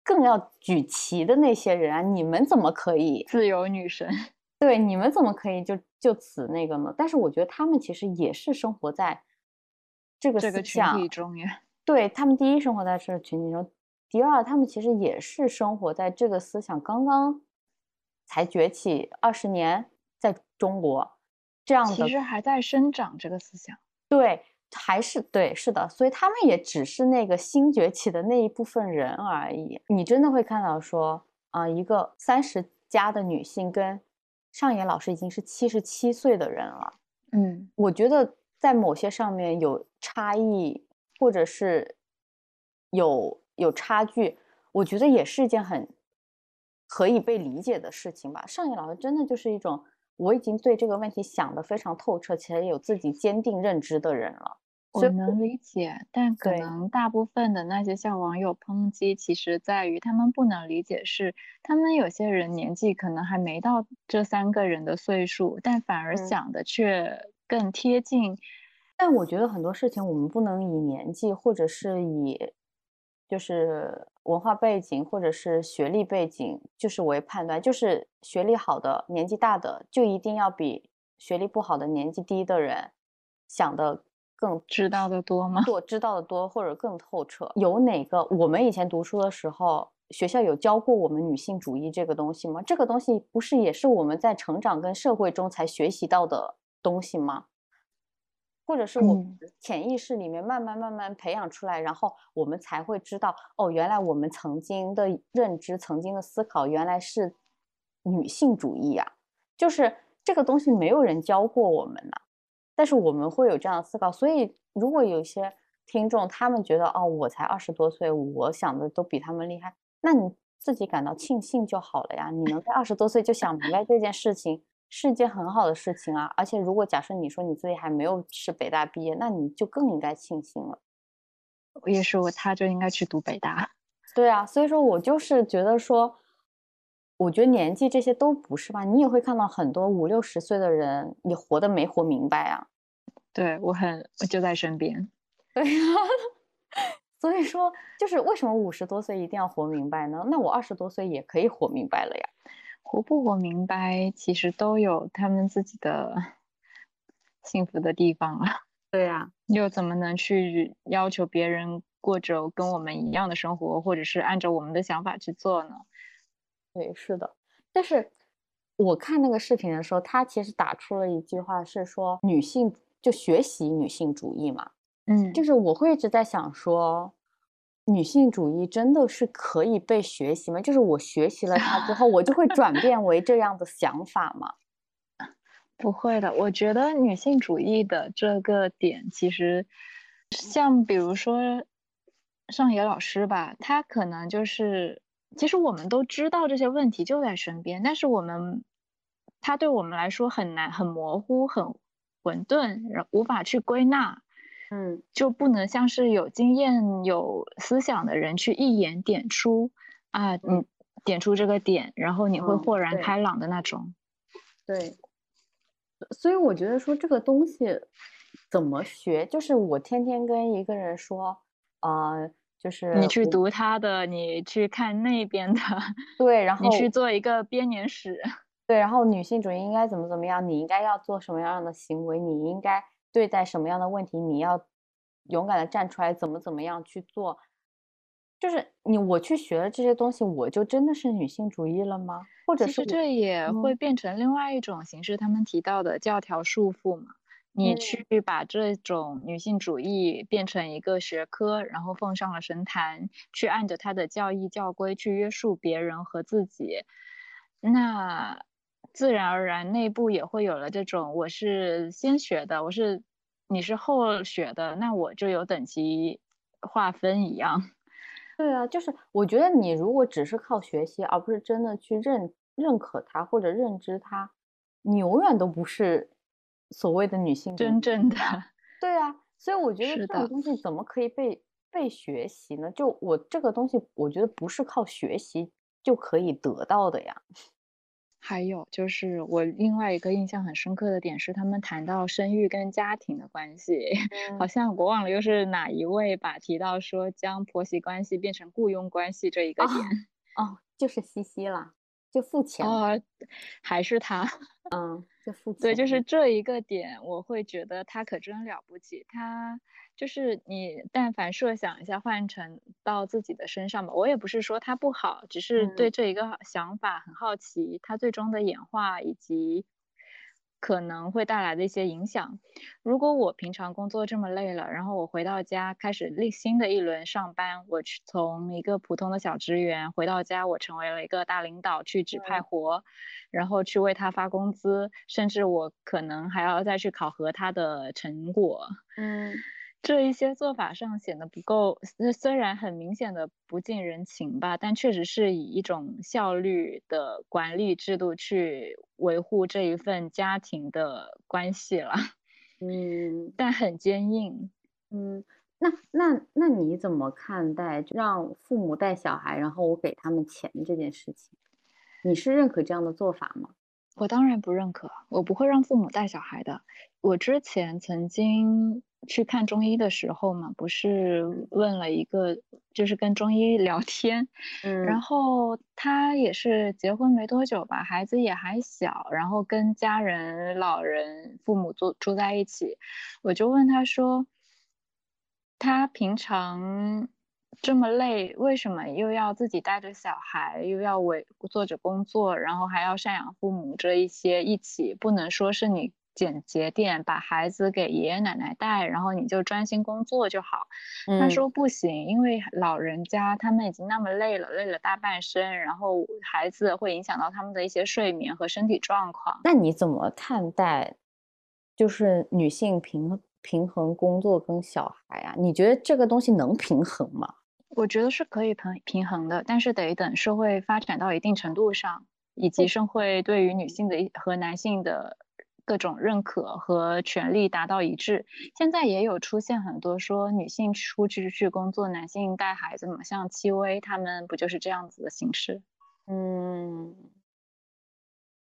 更要举旗的那些人啊，你们怎么可以自由女神？对，你们怎么可以就就此那个呢？但是我觉得他们其实也是生活在这个这个群体中呀。对他们，第一生活在这个群体中，第二他们其实也是生活在这个思想刚刚才崛起二十年，在中国这样的，其实还在生长这个思想。对。还是对，是的，所以他们也只是那个新崛起的那一部分人而已。你真的会看到说，啊，一个三十加的女性跟上野老师已经是七十七岁的人了。嗯，我觉得在某些上面有差异，或者是有有差距，我觉得也是一件很可以被理解的事情吧。上野老师真的就是一种。我已经对这个问题想得非常透彻，且有自己坚定认知的人了。我能理解，但可能大部分的那些向网友抨击，其实在于他们不能理解，是他们有些人年纪可能还没到这三个人的岁数，但反而想的却更贴近。但我觉得很多事情我们不能以年纪，或者是以。就是文化背景或者是学历背景，就是为判断，就是学历好的、年纪大的，就一定要比学历不好的、年纪低的人想的更知道的多吗？多知道的多，或者更透彻。有哪个我们以前读书的时候，学校有教过我们女性主义这个东西吗？这个东西不是也是我们在成长跟社会中才学习到的东西吗？或者是我们潜意识里面慢慢慢慢培养出来，然后我们才会知道，哦，原来我们曾经的认知、曾经的思考，原来是女性主义啊，就是这个东西没有人教过我们呢，但是我们会有这样的思考。所以，如果有些听众他们觉得，哦，我才二十多岁，我想的都比他们厉害，那你自己感到庆幸就好了呀。你能在二十多岁就想明白这件事情。是一件很好的事情啊，而且如果假设你说你自己还没有是北大毕业，那你就更应该庆幸了。我也说，他就应该去读北大。对啊，所以说我就是觉得说，我觉得年纪这些都不是吧？你也会看到很多五六十岁的人你活得没活明白啊。对我很，我就在身边。对呀，所以说就是为什么五十多岁一定要活明白呢？那我二十多岁也可以活明白了呀。活不活明白，其实都有他们自己的幸福的地方啊。对呀，又怎么能去要求别人过着跟我们一样的生活，或者是按照我们的想法去做呢？对，是的。但是我看那个视频的时候，他其实打出了一句话，是说女性就学习女性主义嘛。嗯，就是我会一直在想说。女性主义真的是可以被学习吗？就是我学习了它之后，我就会转变为这样的想法吗？不会的，我觉得女性主义的这个点，其实像比如说上野老师吧，他可能就是，其实我们都知道这些问题就在身边，但是我们他对我们来说很难、很模糊、很混沌，无法去归纳，嗯，就不能像是有经验、有思想的人去一眼点出啊，你点出这个点，然后你会豁然开朗的那种，对。所以我觉得说这个东西怎么学，就是我天天跟一个人说，呃，就是你去读他的，你去看那边的，对，然后你去做一个编年史，对，然后女性主义应该怎么怎么样，你应该要做什么样的行为，你应该对待什么样的问题，你要勇敢的站出来，怎么怎么样去做。就是你我去学了这些东西，我就真的是女性主义了吗？或者是这也会变成另外一种形式，他们提到的教条束缚嘛？你去把这种女性主义变成一个学科，然后奉上了神坛，去按着他的教义教规去约束别人和自己，那自然而然内部也会有了这种我是先学的，我是你是后学的，那我就有等级划分一样。对啊，就是我觉得你如果只是靠学习，而不是真的去认认可它或者认知它，你永远都不是所谓的女性真正的。对啊，所以我觉得这种东西怎么可以被被学习呢？就我这个东西，我觉得不是靠学习就可以得到的呀。还有就是我另外一个印象很深刻的点是，他们谈到生育跟家庭的关系，好像我忘了又是哪一位吧提到说将婆媳关系变成雇佣关系这一个点，哦，就是西西了，就付钱哦，还是他，嗯，就付钱，对，就是这一个点，我会觉得他可真了不起，他。就是你，但凡设想一下，换成到自己的身上吧。我也不是说它不好，只是对这一个想法很好奇，它最终的演化以及可能会带来的一些影响。如果我平常工作这么累了，然后我回到家开始另新的一轮上班，我去从一个普通的小职员回到家，我成为了一个大领导，去指派活，然后去为他发工资，甚至我可能还要再去考核他的成果。嗯。这一些做法上显得不够，虽然很明显的不近人情吧，但确实是以一种效率的管理制度去维护这一份家庭的关系了。嗯，但很坚硬。嗯，那那那你怎么看待让父母带小孩，然后我给他们钱这件事情？你是认可这样的做法吗？我当然不认可，我不会让父母带小孩的。我之前曾经。去看中医的时候嘛，不是问了一个，就是跟中医聊天，嗯，然后他也是结婚没多久吧，孩子也还小，然后跟家人、老人、父母住住在一起，我就问他说，他平常这么累，为什么又要自己带着小孩，又要为做着工作，然后还要赡养父母这一些一起，不能说是你。简洁点，把孩子给爷爷奶奶带，然后你就专心工作就好。他说不行，因为老人家他们已经那么累了，累了大半生，然后孩子会影响到他们的一些睡眠和身体状况。那你怎么看待，就是女性平平衡工作跟小孩啊？你觉得这个东西能平衡吗？我觉得是可以平平衡的，但是得等社会发展到一定程度上，以及社会对于女性的和男性的。各种认可和权利达到一致。现在也有出现很多说女性出去去工作，男性带孩子嘛，像戚薇他们不就是这样子的形式？嗯，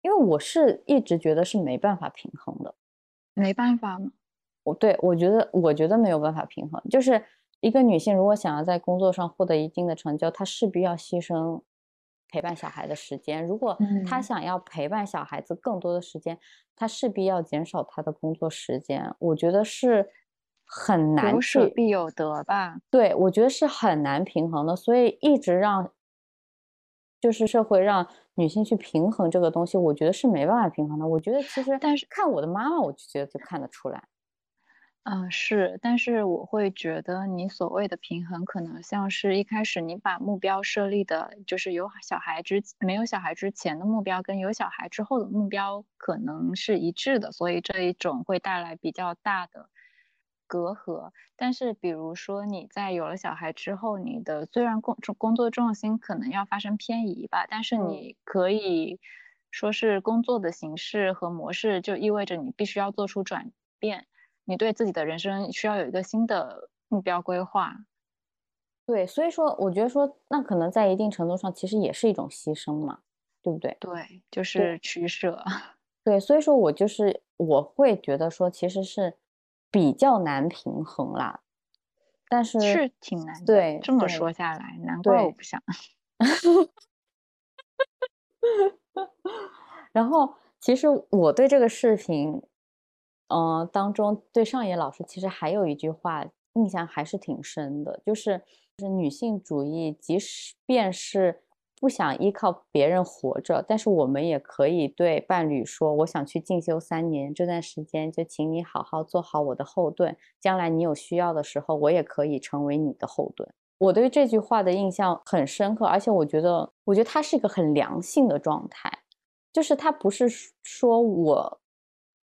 因为我是一直觉得是没办法平衡的，没办法吗？我对我觉得我觉得没有办法平衡，就是一个女性如果想要在工作上获得一定的成就，她势必要牺牲。陪伴小孩的时间，如果他想要陪伴小孩子更多的时间，他势必要减少他的工作时间。我觉得是很难有舍必有得吧？对，我觉得是很难平衡的。所以一直让就是社会让女性去平衡这个东西，我觉得是没办法平衡的。我觉得其实，但是看我的妈妈，我就觉得就看得出来。嗯，是，但是我会觉得你所谓的平衡，可能像是一开始你把目标设立的，就是有小孩之没有小孩之前的目标，跟有小孩之后的目标可能是一致的，所以这一种会带来比较大的隔阂。但是，比如说你在有了小孩之后，你的虽然工工作重心可能要发生偏移吧，但是你可以说是工作的形式和模式就意味着你必须要做出转变。你对自己的人生需要有一个新的目标规划，对，所以说我觉得说，那可能在一定程度上其实也是一种牺牲嘛，对不对？对，就是取舍。对，所以说我就是我会觉得说，其实是比较难平衡啦，但是是挺难。对，这么说下来，难怪我不想。然后，其实我对这个视频。嗯，当中对上野老师其实还有一句话印象还是挺深的，就是就是女性主义，即使便是不想依靠别人活着，但是我们也可以对伴侣说，我想去进修三年，这段时间就请你好好做好我的后盾，将来你有需要的时候，我也可以成为你的后盾。我对这句话的印象很深刻，而且我觉得，我觉得它是一个很良性的状态，就是它不是说我。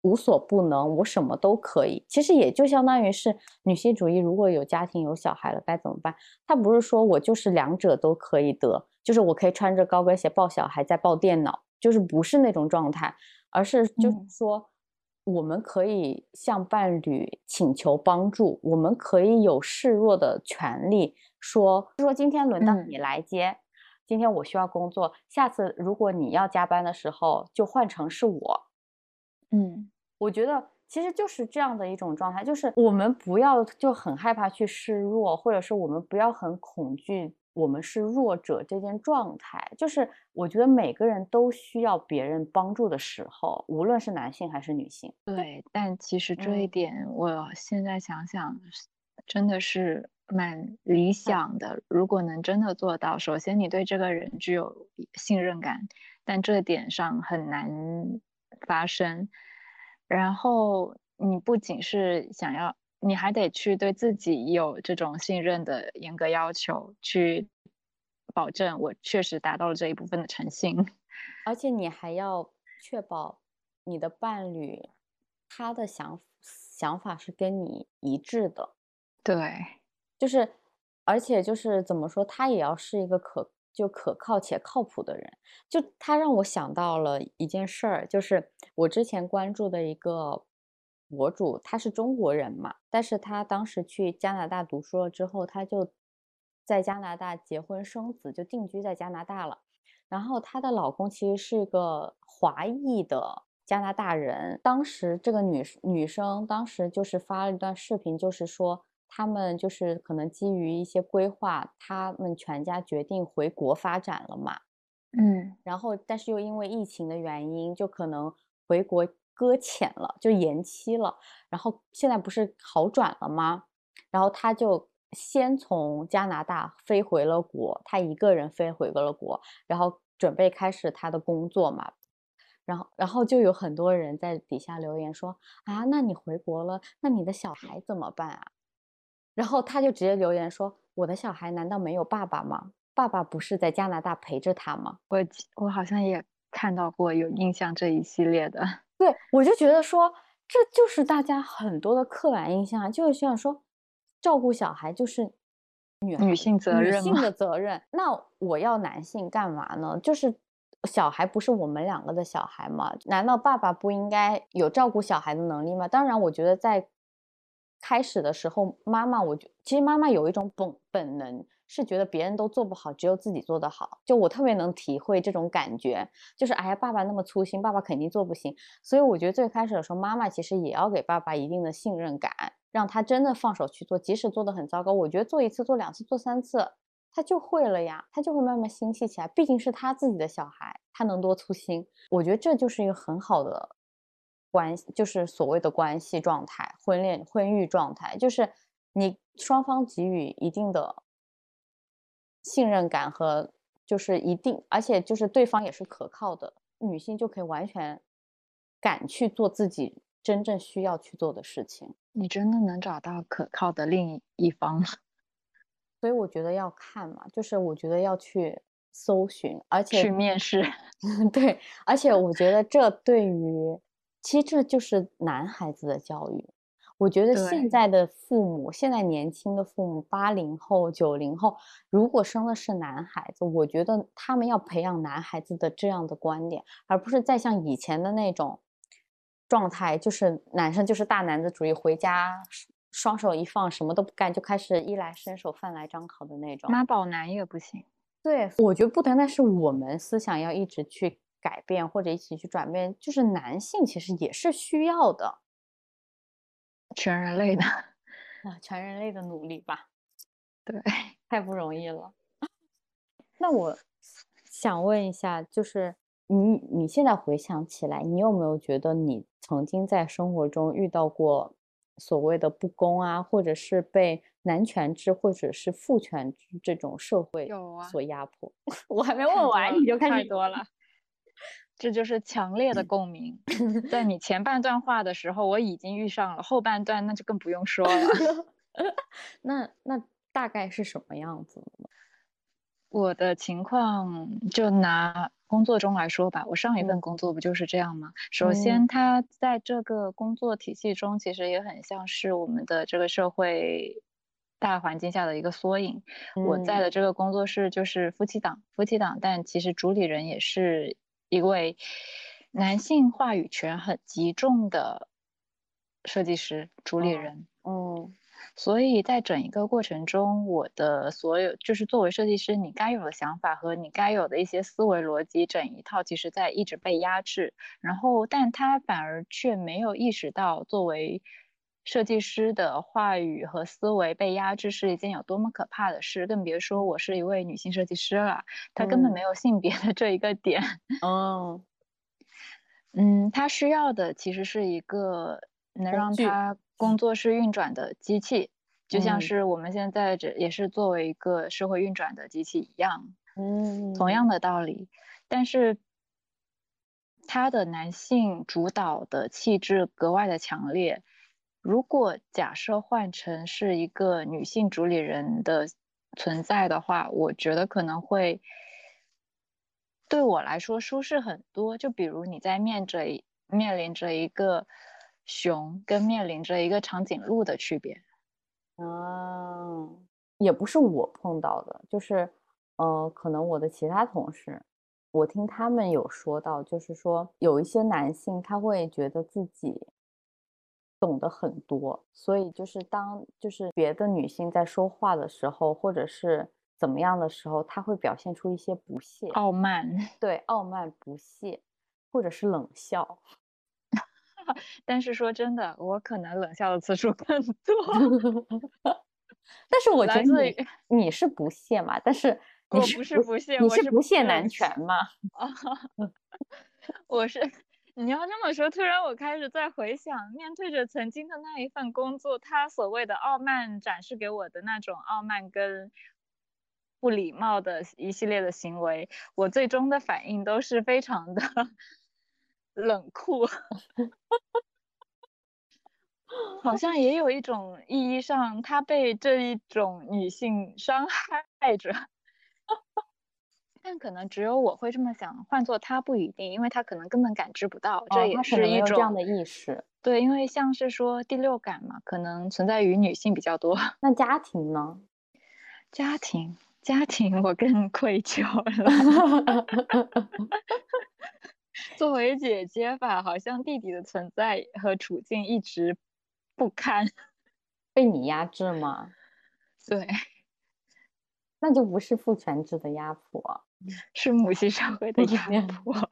无所不能，我什么都可以。其实也就相当于是女性主义，如果有家庭有小孩了该怎么办？他不是说我就是两者都可以得，就是我可以穿着高跟鞋抱小孩再抱电脑，就是不是那种状态，而是就是说我们可以向伴侣请求帮助，我们可以有示弱的权利，说说今天轮到你来接，今天我需要工作，下次如果你要加班的时候就换成是我，嗯。我觉得其实就是这样的一种状态，就是我们不要就很害怕去示弱，或者是我们不要很恐惧我们是弱者这件状态。就是我觉得每个人都需要别人帮助的时候，无论是男性还是女性。对，但其实这一点我现在想想，真的是蛮理想的。如果能真的做到，首先你对这个人具有信任感，但这点上很难发生。然后你不仅是想要，你还得去对自己有这种信任的严格要求，去保证我确实达到了这一部分的诚信，而且你还要确保你的伴侣他的想想法是跟你一致的，对，就是，而且就是怎么说，他也要是一个可。就可靠且靠谱的人，就他让我想到了一件事儿，就是我之前关注的一个博主，他是中国人嘛，但是他当时去加拿大读书了之后，他就在加拿大结婚生子，就定居在加拿大了。然后她的老公其实是一个华裔的加拿大人，当时这个女女生当时就是发了一段视频，就是说。他们就是可能基于一些规划，他们全家决定回国发展了嘛，嗯，然后但是又因为疫情的原因，就可能回国搁浅了，就延期了。然后现在不是好转了吗？然后他就先从加拿大飞回了国，他一个人飞回了国，然后准备开始他的工作嘛。然后，然后就有很多人在底下留言说啊，那你回国了，那你的小孩怎么办啊？然后他就直接留言说：“我的小孩难道没有爸爸吗？爸爸不是在加拿大陪着他吗？”我我好像也看到过有印象这一系列的。对，我就觉得说这就是大家很多的刻板印象，就是想说照顾小孩就是女女性责任，女性的责任。那我要男性干嘛呢？就是小孩不是我们两个的小孩吗？难道爸爸不应该有照顾小孩的能力吗？当然，我觉得在。开始的时候，妈妈，我觉其实妈妈有一种本本能，是觉得别人都做不好，只有自己做得好。就我特别能体会这种感觉，就是哎呀，爸爸那么粗心，爸爸肯定做不行。所以我觉得最开始的时候，妈妈其实也要给爸爸一定的信任感，让他真的放手去做，即使做的很糟糕，我觉得做一次、做两次、做三次，他就会了呀，他就会慢慢心细起来。毕竟是他自己的小孩，他能多粗心？我觉得这就是一个很好的。关系就是所谓的关系状态，婚恋婚育状态，就是你双方给予一定的信任感和就是一定，而且就是对方也是可靠的，女性就可以完全敢去做自己真正需要去做的事情。你真的能找到可靠的另一方吗？所以我觉得要看嘛，就是我觉得要去搜寻，而且去面试。对，而且我觉得这对于，其实这就是男孩子的教育。我觉得现在的父母，现在年轻的父母，八零后、九零后，如果生的是男孩子，我觉得他们要培养男孩子的这样的观点，而不是再像以前的那种状态，就是男生就是大男子主义，回家双手一放，什么都不干，就开始衣来伸手、饭来张口的那种。妈宝男也不行。对，我觉得不单单是我们思想要一直去改变，或者一起去转变，就是男性其实也是需要的。全人类的 啊，全人类的努力吧，对，太不容易了。那我想问一下，就是你你现在回想起来，你有没有觉得你曾经在生活中遇到过所谓的不公啊，或者是被男权制或者是父权制这种社会所压迫？我还没问完你就开始多了。这就是强烈的共鸣，在你前半段话的时候，我已经遇上了，后半段那就更不用说了。那那大概是什么样子呢？我的情况就拿工作中来说吧，我上一份工作不就是这样吗？首先，它在这个工作体系中，其实也很像是我们的这个社会大环境下的一个缩影。我在的这个工作室就是夫妻档，夫妻档，但其实主理人也是。一位男性话语权很集中的设计师主理人，嗯，所以在整一个过程中，我的所有就是作为设计师，你该有的想法和你该有的一些思维逻辑，整一套其实在一直被压制，然后但他反而却没有意识到作为。设计师的话语和思维被压制是一件有多么可怕的事，更别说我是一位女性设计师了。她根本没有性别的这一个点。哦，嗯，他需要的其实是一个能让他工作室运转的机器，就像是我们现在这也是作为一个社会运转的机器一样。嗯，同样的道理，但是他的男性主导的气质格外的强烈。如果假设换成是一个女性主理人的存在的话，我觉得可能会对我来说舒适很多。就比如你在面着面临着一个熊，跟面临着一个长颈鹿的区别。啊，也不是我碰到的，就是呃，可能我的其他同事，我听他们有说到，就是说有一些男性他会觉得自己。懂得很多，所以就是当就是别的女性在说话的时候，或者是怎么样的时候，她会表现出一些不屑、傲慢，对，傲慢、不屑，或者是冷笑。但是说真的，我可能冷笑的次数 更多。但是我觉得你你是不屑嘛？但是我不是不屑，你是不屑男权嘛？啊，我是。你要这么说，突然我开始在回想，面对着曾经的那一份工作，他所谓的傲慢展示给我的那种傲慢跟不礼貌的一系列的行为，我最终的反应都是非常的 冷酷，好像也有一种意义上，他被这一种女性伤害着。但可能只有我会这么想，换做他不一定，因为他可能根本感知不到，这也是一种这样的意识。对，因为像是说第六感嘛，可能存在于女性比较多。那家庭呢？家庭，家庭，我更 愧疚了。作为姐姐吧，好像弟弟的存在和处境一直不堪，被你压制吗？对。那就不是父权制的压迫，是母系社会的压迫。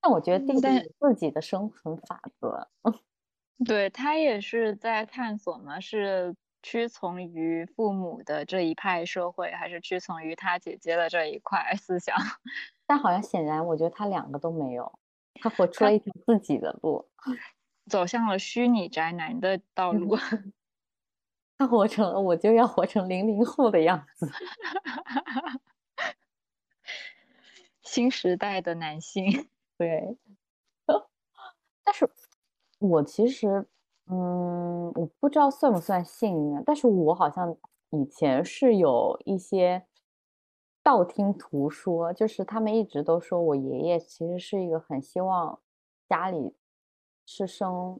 但我觉得弟弟自己的生存法则，对他也是在探索嘛，是屈从于父母的这一派社会，还是屈从于他姐姐的这一块思想？但好像显然，我觉得他两个都没有，他活出了一条自己的路，走向了虚拟宅男的道路。他 活成了，我就要活成零零后的样子。新时代的男性，对。但是我其实，嗯，我不知道算不算幸运，但是我好像以前是有一些道听途说，就是他们一直都说我爷爷其实是一个很希望家里是生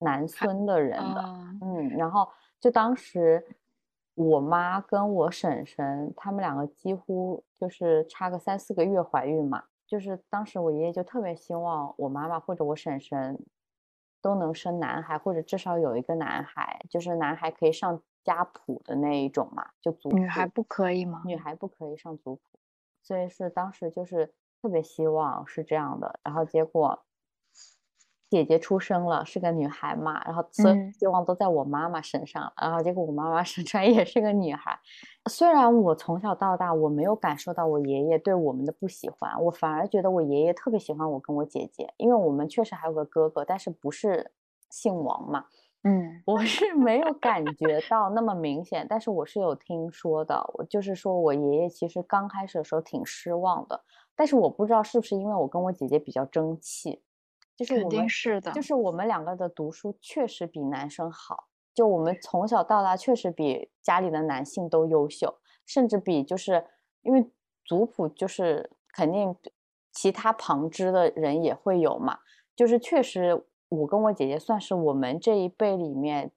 男孙的人的，嗯，然后就当时我妈跟我婶婶他们两个几乎就是差个三四个月怀孕嘛。就是当时我爷爷就特别希望我妈妈或者我婶婶都能生男孩，或者至少有一个男孩，就是男孩可以上家谱的那一种嘛，就族女孩不可以吗？女孩不可以上族谱，所以是当时就是特别希望是这样的，然后结果。姐姐出生了，是个女孩嘛，然后所有希望都在我妈妈身上，然后结果我妈妈生出来也是个女孩。虽然我从小到大我没有感受到我爷爷对我们的不喜欢，我反而觉得我爷爷特别喜欢我跟我姐姐，因为我们确实还有个哥哥，但是不是姓王嘛。嗯，我是没有感觉到那么明显，但是我是有听说的，我就是说我爷爷其实刚开始的时候挺失望的，但是我不知道是不是因为我跟我姐姐比较争气。就是我们是的，就是我们两个的读书确实比男生好，就我们从小到大确实比家里的男性都优秀，甚至比就是因为族谱就是肯定其他旁支的人也会有嘛，就是确实我跟我姐姐算是我们这一辈里面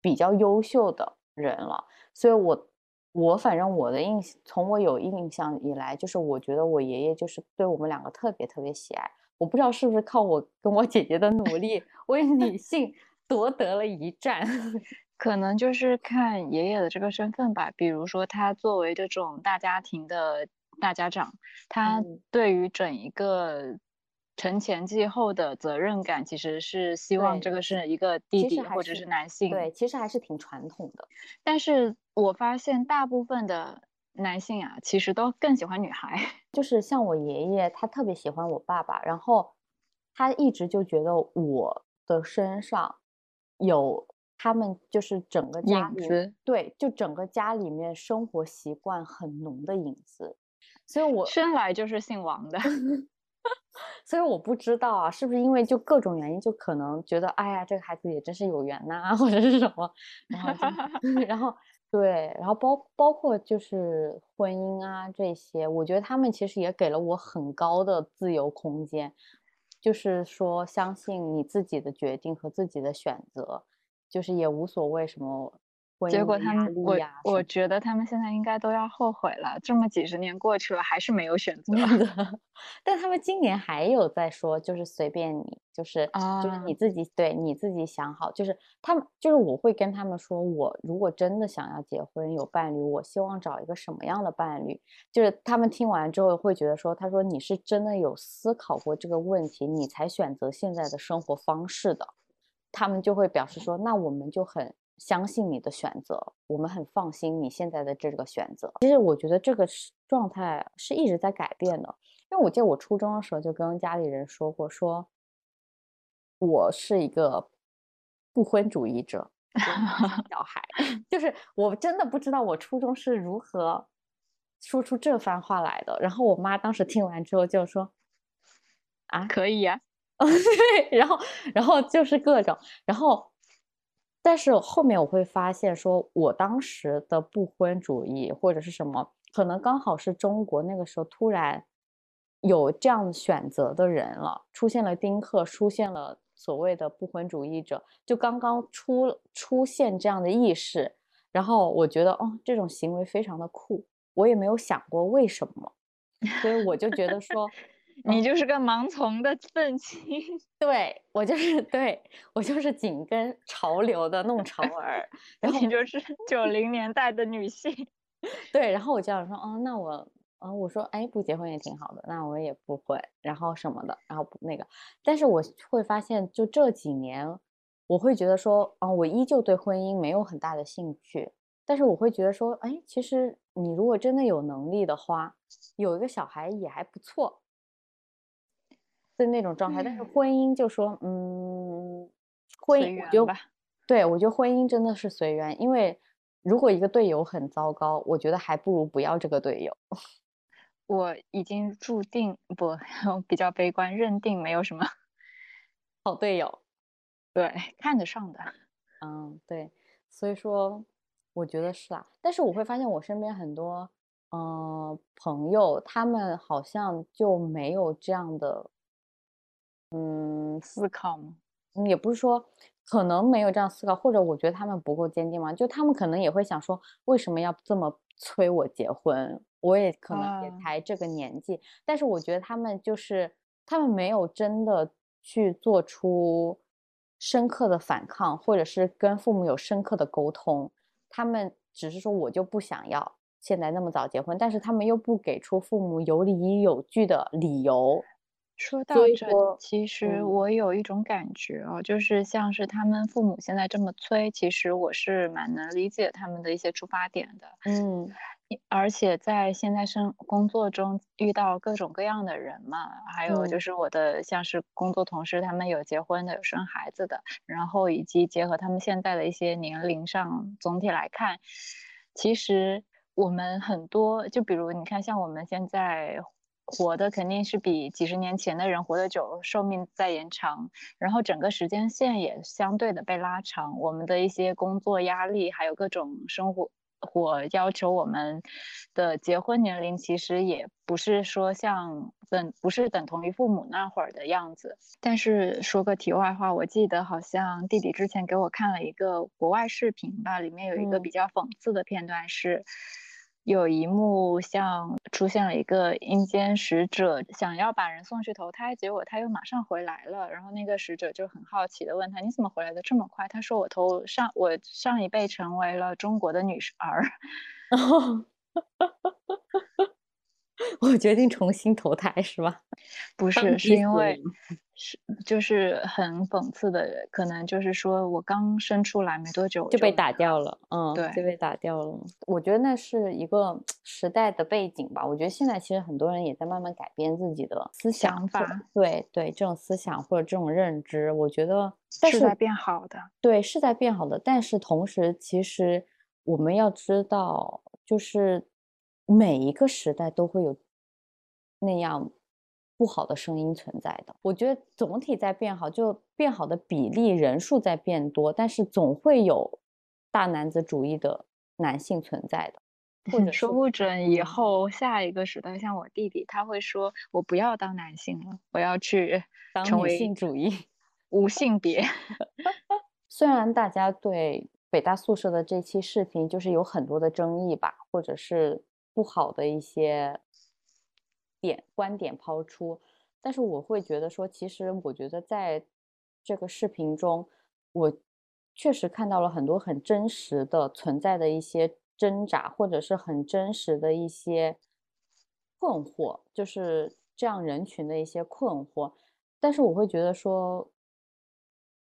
比较优秀的人了，所以我我反正我的印从我有印象以来，就是我觉得我爷爷就是对我们两个特别特别喜爱。我不知道是不是靠我跟我姐姐的努力，为女 性夺得了一战，可能就是看爷爷的这个身份吧。比如说，他作为这种大家庭的大家长，他对于整一个承前继后的责任感，其实是希望这个是一个弟弟或者是男性。对，其实还是挺传统的。但是我发现大部分的。男性啊，其实都更喜欢女孩。就是像我爷爷，他特别喜欢我爸爸，然后他一直就觉得我的身上有他们就是整个家里对，就整个家里面生活习惯很浓的影子。所以我生来就是姓王的，所以我不知道啊，是不是因为就各种原因，就可能觉得哎呀，这个孩子也真是有缘呐，或者是什么，然后 然后。对，然后包包括就是婚姻啊这些，我觉得他们其实也给了我很高的自由空间，就是说相信你自己的决定和自己的选择，就是也无所谓什么。结果他们，我我觉得他们现在应该都要后悔了。这么几十年过去了，还是没有选择。但他们今年还有在说，就是随便你，就是就是你自己对你自己想好。就是他们，就是我会跟他们说，我如果真的想要结婚有伴侣，我希望找一个什么样的伴侣？就是他们听完之后会觉得说，他说你是真的有思考过这个问题，你才选择现在的生活方式的。他们就会表示说，那我们就很。相信你的选择，我们很放心你现在的这个选择。其实我觉得这个状态是一直在改变的，因为我记得我初中的时候就跟家里人说过，说我是一个不婚主义者。小孩，就是我真的不知道我初中是如何说出这番话来的。然后我妈当时听完之后就说：“啊，可以呀。” 对，然后，然后就是各种，然后。但是后面我会发现，说我当时的不婚主义或者是什么，可能刚好是中国那个时候突然有这样选择的人了，出现了丁克，出现了所谓的不婚主义者，就刚刚出出现这样的意识，然后我觉得，哦，这种行为非常的酷，我也没有想过为什么，所以我就觉得说。你就是个盲从的愤青，对我就是对我就是紧跟潮流的弄潮儿，然后你就是九零年代的女性，对，然后我就想说，哦，那我，啊，我说，哎，不结婚也挺好的，那我也不会，然后什么的，然后那个，但是我会发现，就这几年，我会觉得说，啊，我依旧对婚姻没有很大的兴趣，但是我会觉得说，哎，其实你如果真的有能力的话，有一个小孩也还不错。的那种状态，但是婚姻就说，嗯，婚姻我就对我觉得婚姻真的是随缘，因为如果一个队友很糟糕，我觉得还不如不要这个队友。我已经注定不 比较悲观，认定没有什么 好队友，对，看得上的。嗯，对，所以说我觉得是啊。但是我会发现我身边很多嗯朋友，他们好像就没有这样的嗯思考吗？也不是说可能没有这样思考，或者我觉得他们不够坚定吗。就他们可能也会想说，为什么要这么催我结婚？我也可能也才这个年纪，但是我觉得他们就是他们没有真的去做出深刻的反抗，或者是跟父母有深刻的沟通。他们只是说我就不想要现在那么早结婚，但是他们又不给出父母有理有据的理由。说到这，其实我有一种感觉哦，就是像是他们父母现在这么催，其实我是蛮能理解他们的一些出发点的。嗯，而且在现在生工作中遇到各种各样的人嘛，还有就是我的像是工作同事，他们有结婚的，有生孩子的，然后以及结合他们现在的一些年龄上，总体来看，其实我们很多，就比如你看，像我们现在。活的肯定是比几十年前的人活得久，寿命在延长，然后整个时间线也相对的被拉长。我们的一些工作压力，还有各种生活或要求我们的结婚年龄，其实也不是说像等不是等同于父母那会儿的样子。但是说个题外话，我记得好像弟弟之前给我看了一个国外视频吧，里面有一个比较讽刺的片段是。有一幕像出现了一个阴间使者，想要把人送去投胎，结果他又马上回来了。然后那个使者就很好奇的问他：“你怎么回来的这么快？”他说：“我投上我上一辈成为了中国的女儿。”我决定重新投胎，是吧？不是，是因为是就是很讽刺的，可能就是说我刚生出来没多久就被打掉了，嗯，对，就被打掉了。我觉得那是一个时代的背景吧。我觉得现在其实很多人也在慢慢改变自己的思想法，对对，这种思想或者这种认知，我觉得是在变好的。对，是在变好的，但是同时，其实我们要知道，就是。每一个时代都会有那样不好的声音存在的。我觉得总体在变好，就变好的比例人数在变多，但是总会有大男子主义的男性存在的。或者 说不准以后下一个时代，像我弟弟，他会说：“我不要当男性了，我要去 当女性主义，无性别。”虽然大家对北大宿舍的这期视频就是有很多的争议吧，或者是。不好的一些点观点抛出，但是我会觉得说，其实我觉得在这个视频中，我确实看到了很多很真实的存在的一些挣扎，或者是很真实的一些困惑，就是这样人群的一些困惑。但是我会觉得说，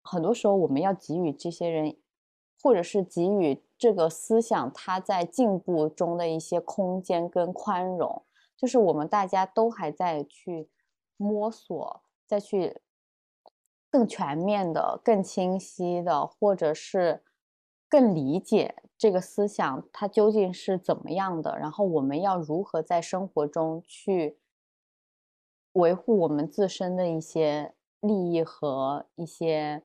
很多时候我们要给予这些人，或者是给予。这个思想，它在进步中的一些空间跟宽容，就是我们大家都还在去摸索，再去更全面的、更清晰的，或者是更理解这个思想它究竟是怎么样的。然后我们要如何在生活中去维护我们自身的一些利益和一些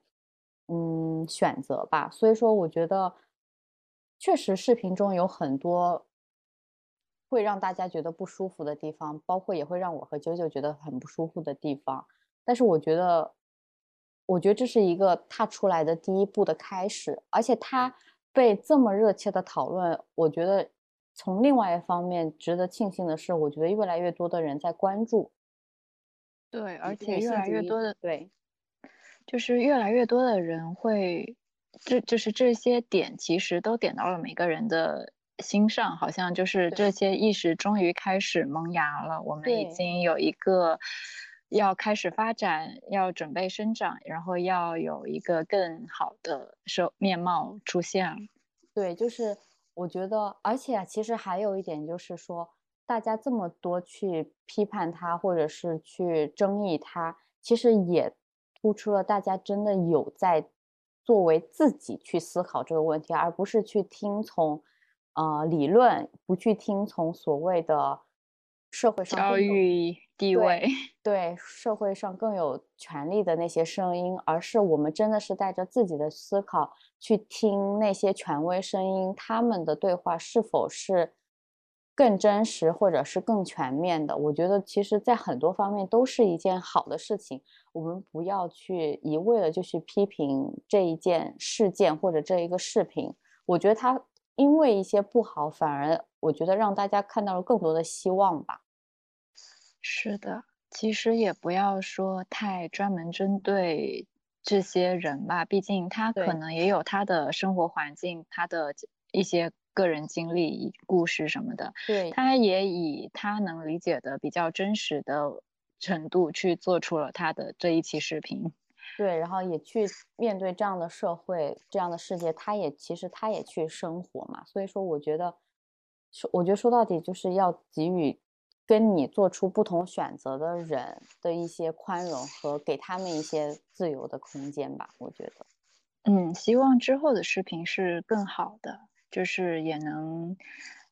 嗯选择吧。所以说，我觉得。确实，视频中有很多会让大家觉得不舒服的地方，包括也会让我和九九觉得很不舒服的地方。但是我觉得，我觉得这是一个踏出来的第一步的开始，而且它被这么热切的讨论，我觉得从另外一方面值得庆幸的是，我觉得越来越多的人在关注。对，而且越来越多的对，就是越来越多的人会。这就是这些点，其实都点到了每个人的心上，好像就是这些意识终于开始萌芽了。我们已经有一个要开始发展，要准备生长，然后要有一个更好的生面貌出现了。对，就是我觉得，而且其实还有一点就是说，大家这么多去批判他，或者是去争议他，其实也突出了大家真的有在。作为自己去思考这个问题，而不是去听从，呃，理论，不去听从所谓的社会上教育地位，对社会上更有权利的那些声音，而是我们真的是带着自己的思考去听那些权威声音，他们的对话是否是更真实或者是更全面的？我觉得其实，在很多方面都是一件好的事情。我们不要去一味的就去批评这一件事件或者这一个视频。我觉得它因为一些不好，反而我觉得让大家看到了更多的希望吧。是的，其实也不要说太专门针对这些人吧，毕竟他可能也有他的生活环境，他的一些个人经历、故事什么的。对，他也以他能理解的比较真实的程度去做出了他的这一期视频。对，然后也去面对这样的社会、这样的世界，他也其实他也去生活嘛。所以说，我觉得说，我觉得说到底就是要给予。跟你做出不同选择的人的一些宽容和给他们一些自由的空间吧，我觉得。嗯，希望之后的视频是更好的，就是也能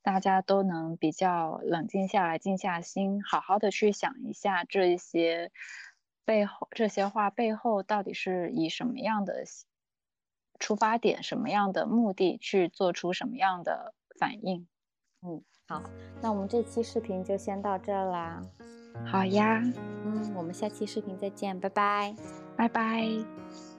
大家都能比较冷静下来，静下心，好好的去想一下这一些背后这些话背后到底是以什么样的出发点、什么样的目的去做出什么样的反应。嗯。好，那我们这期视频就先到这啦。好呀，嗯，我们下期视频再见，拜拜，拜拜。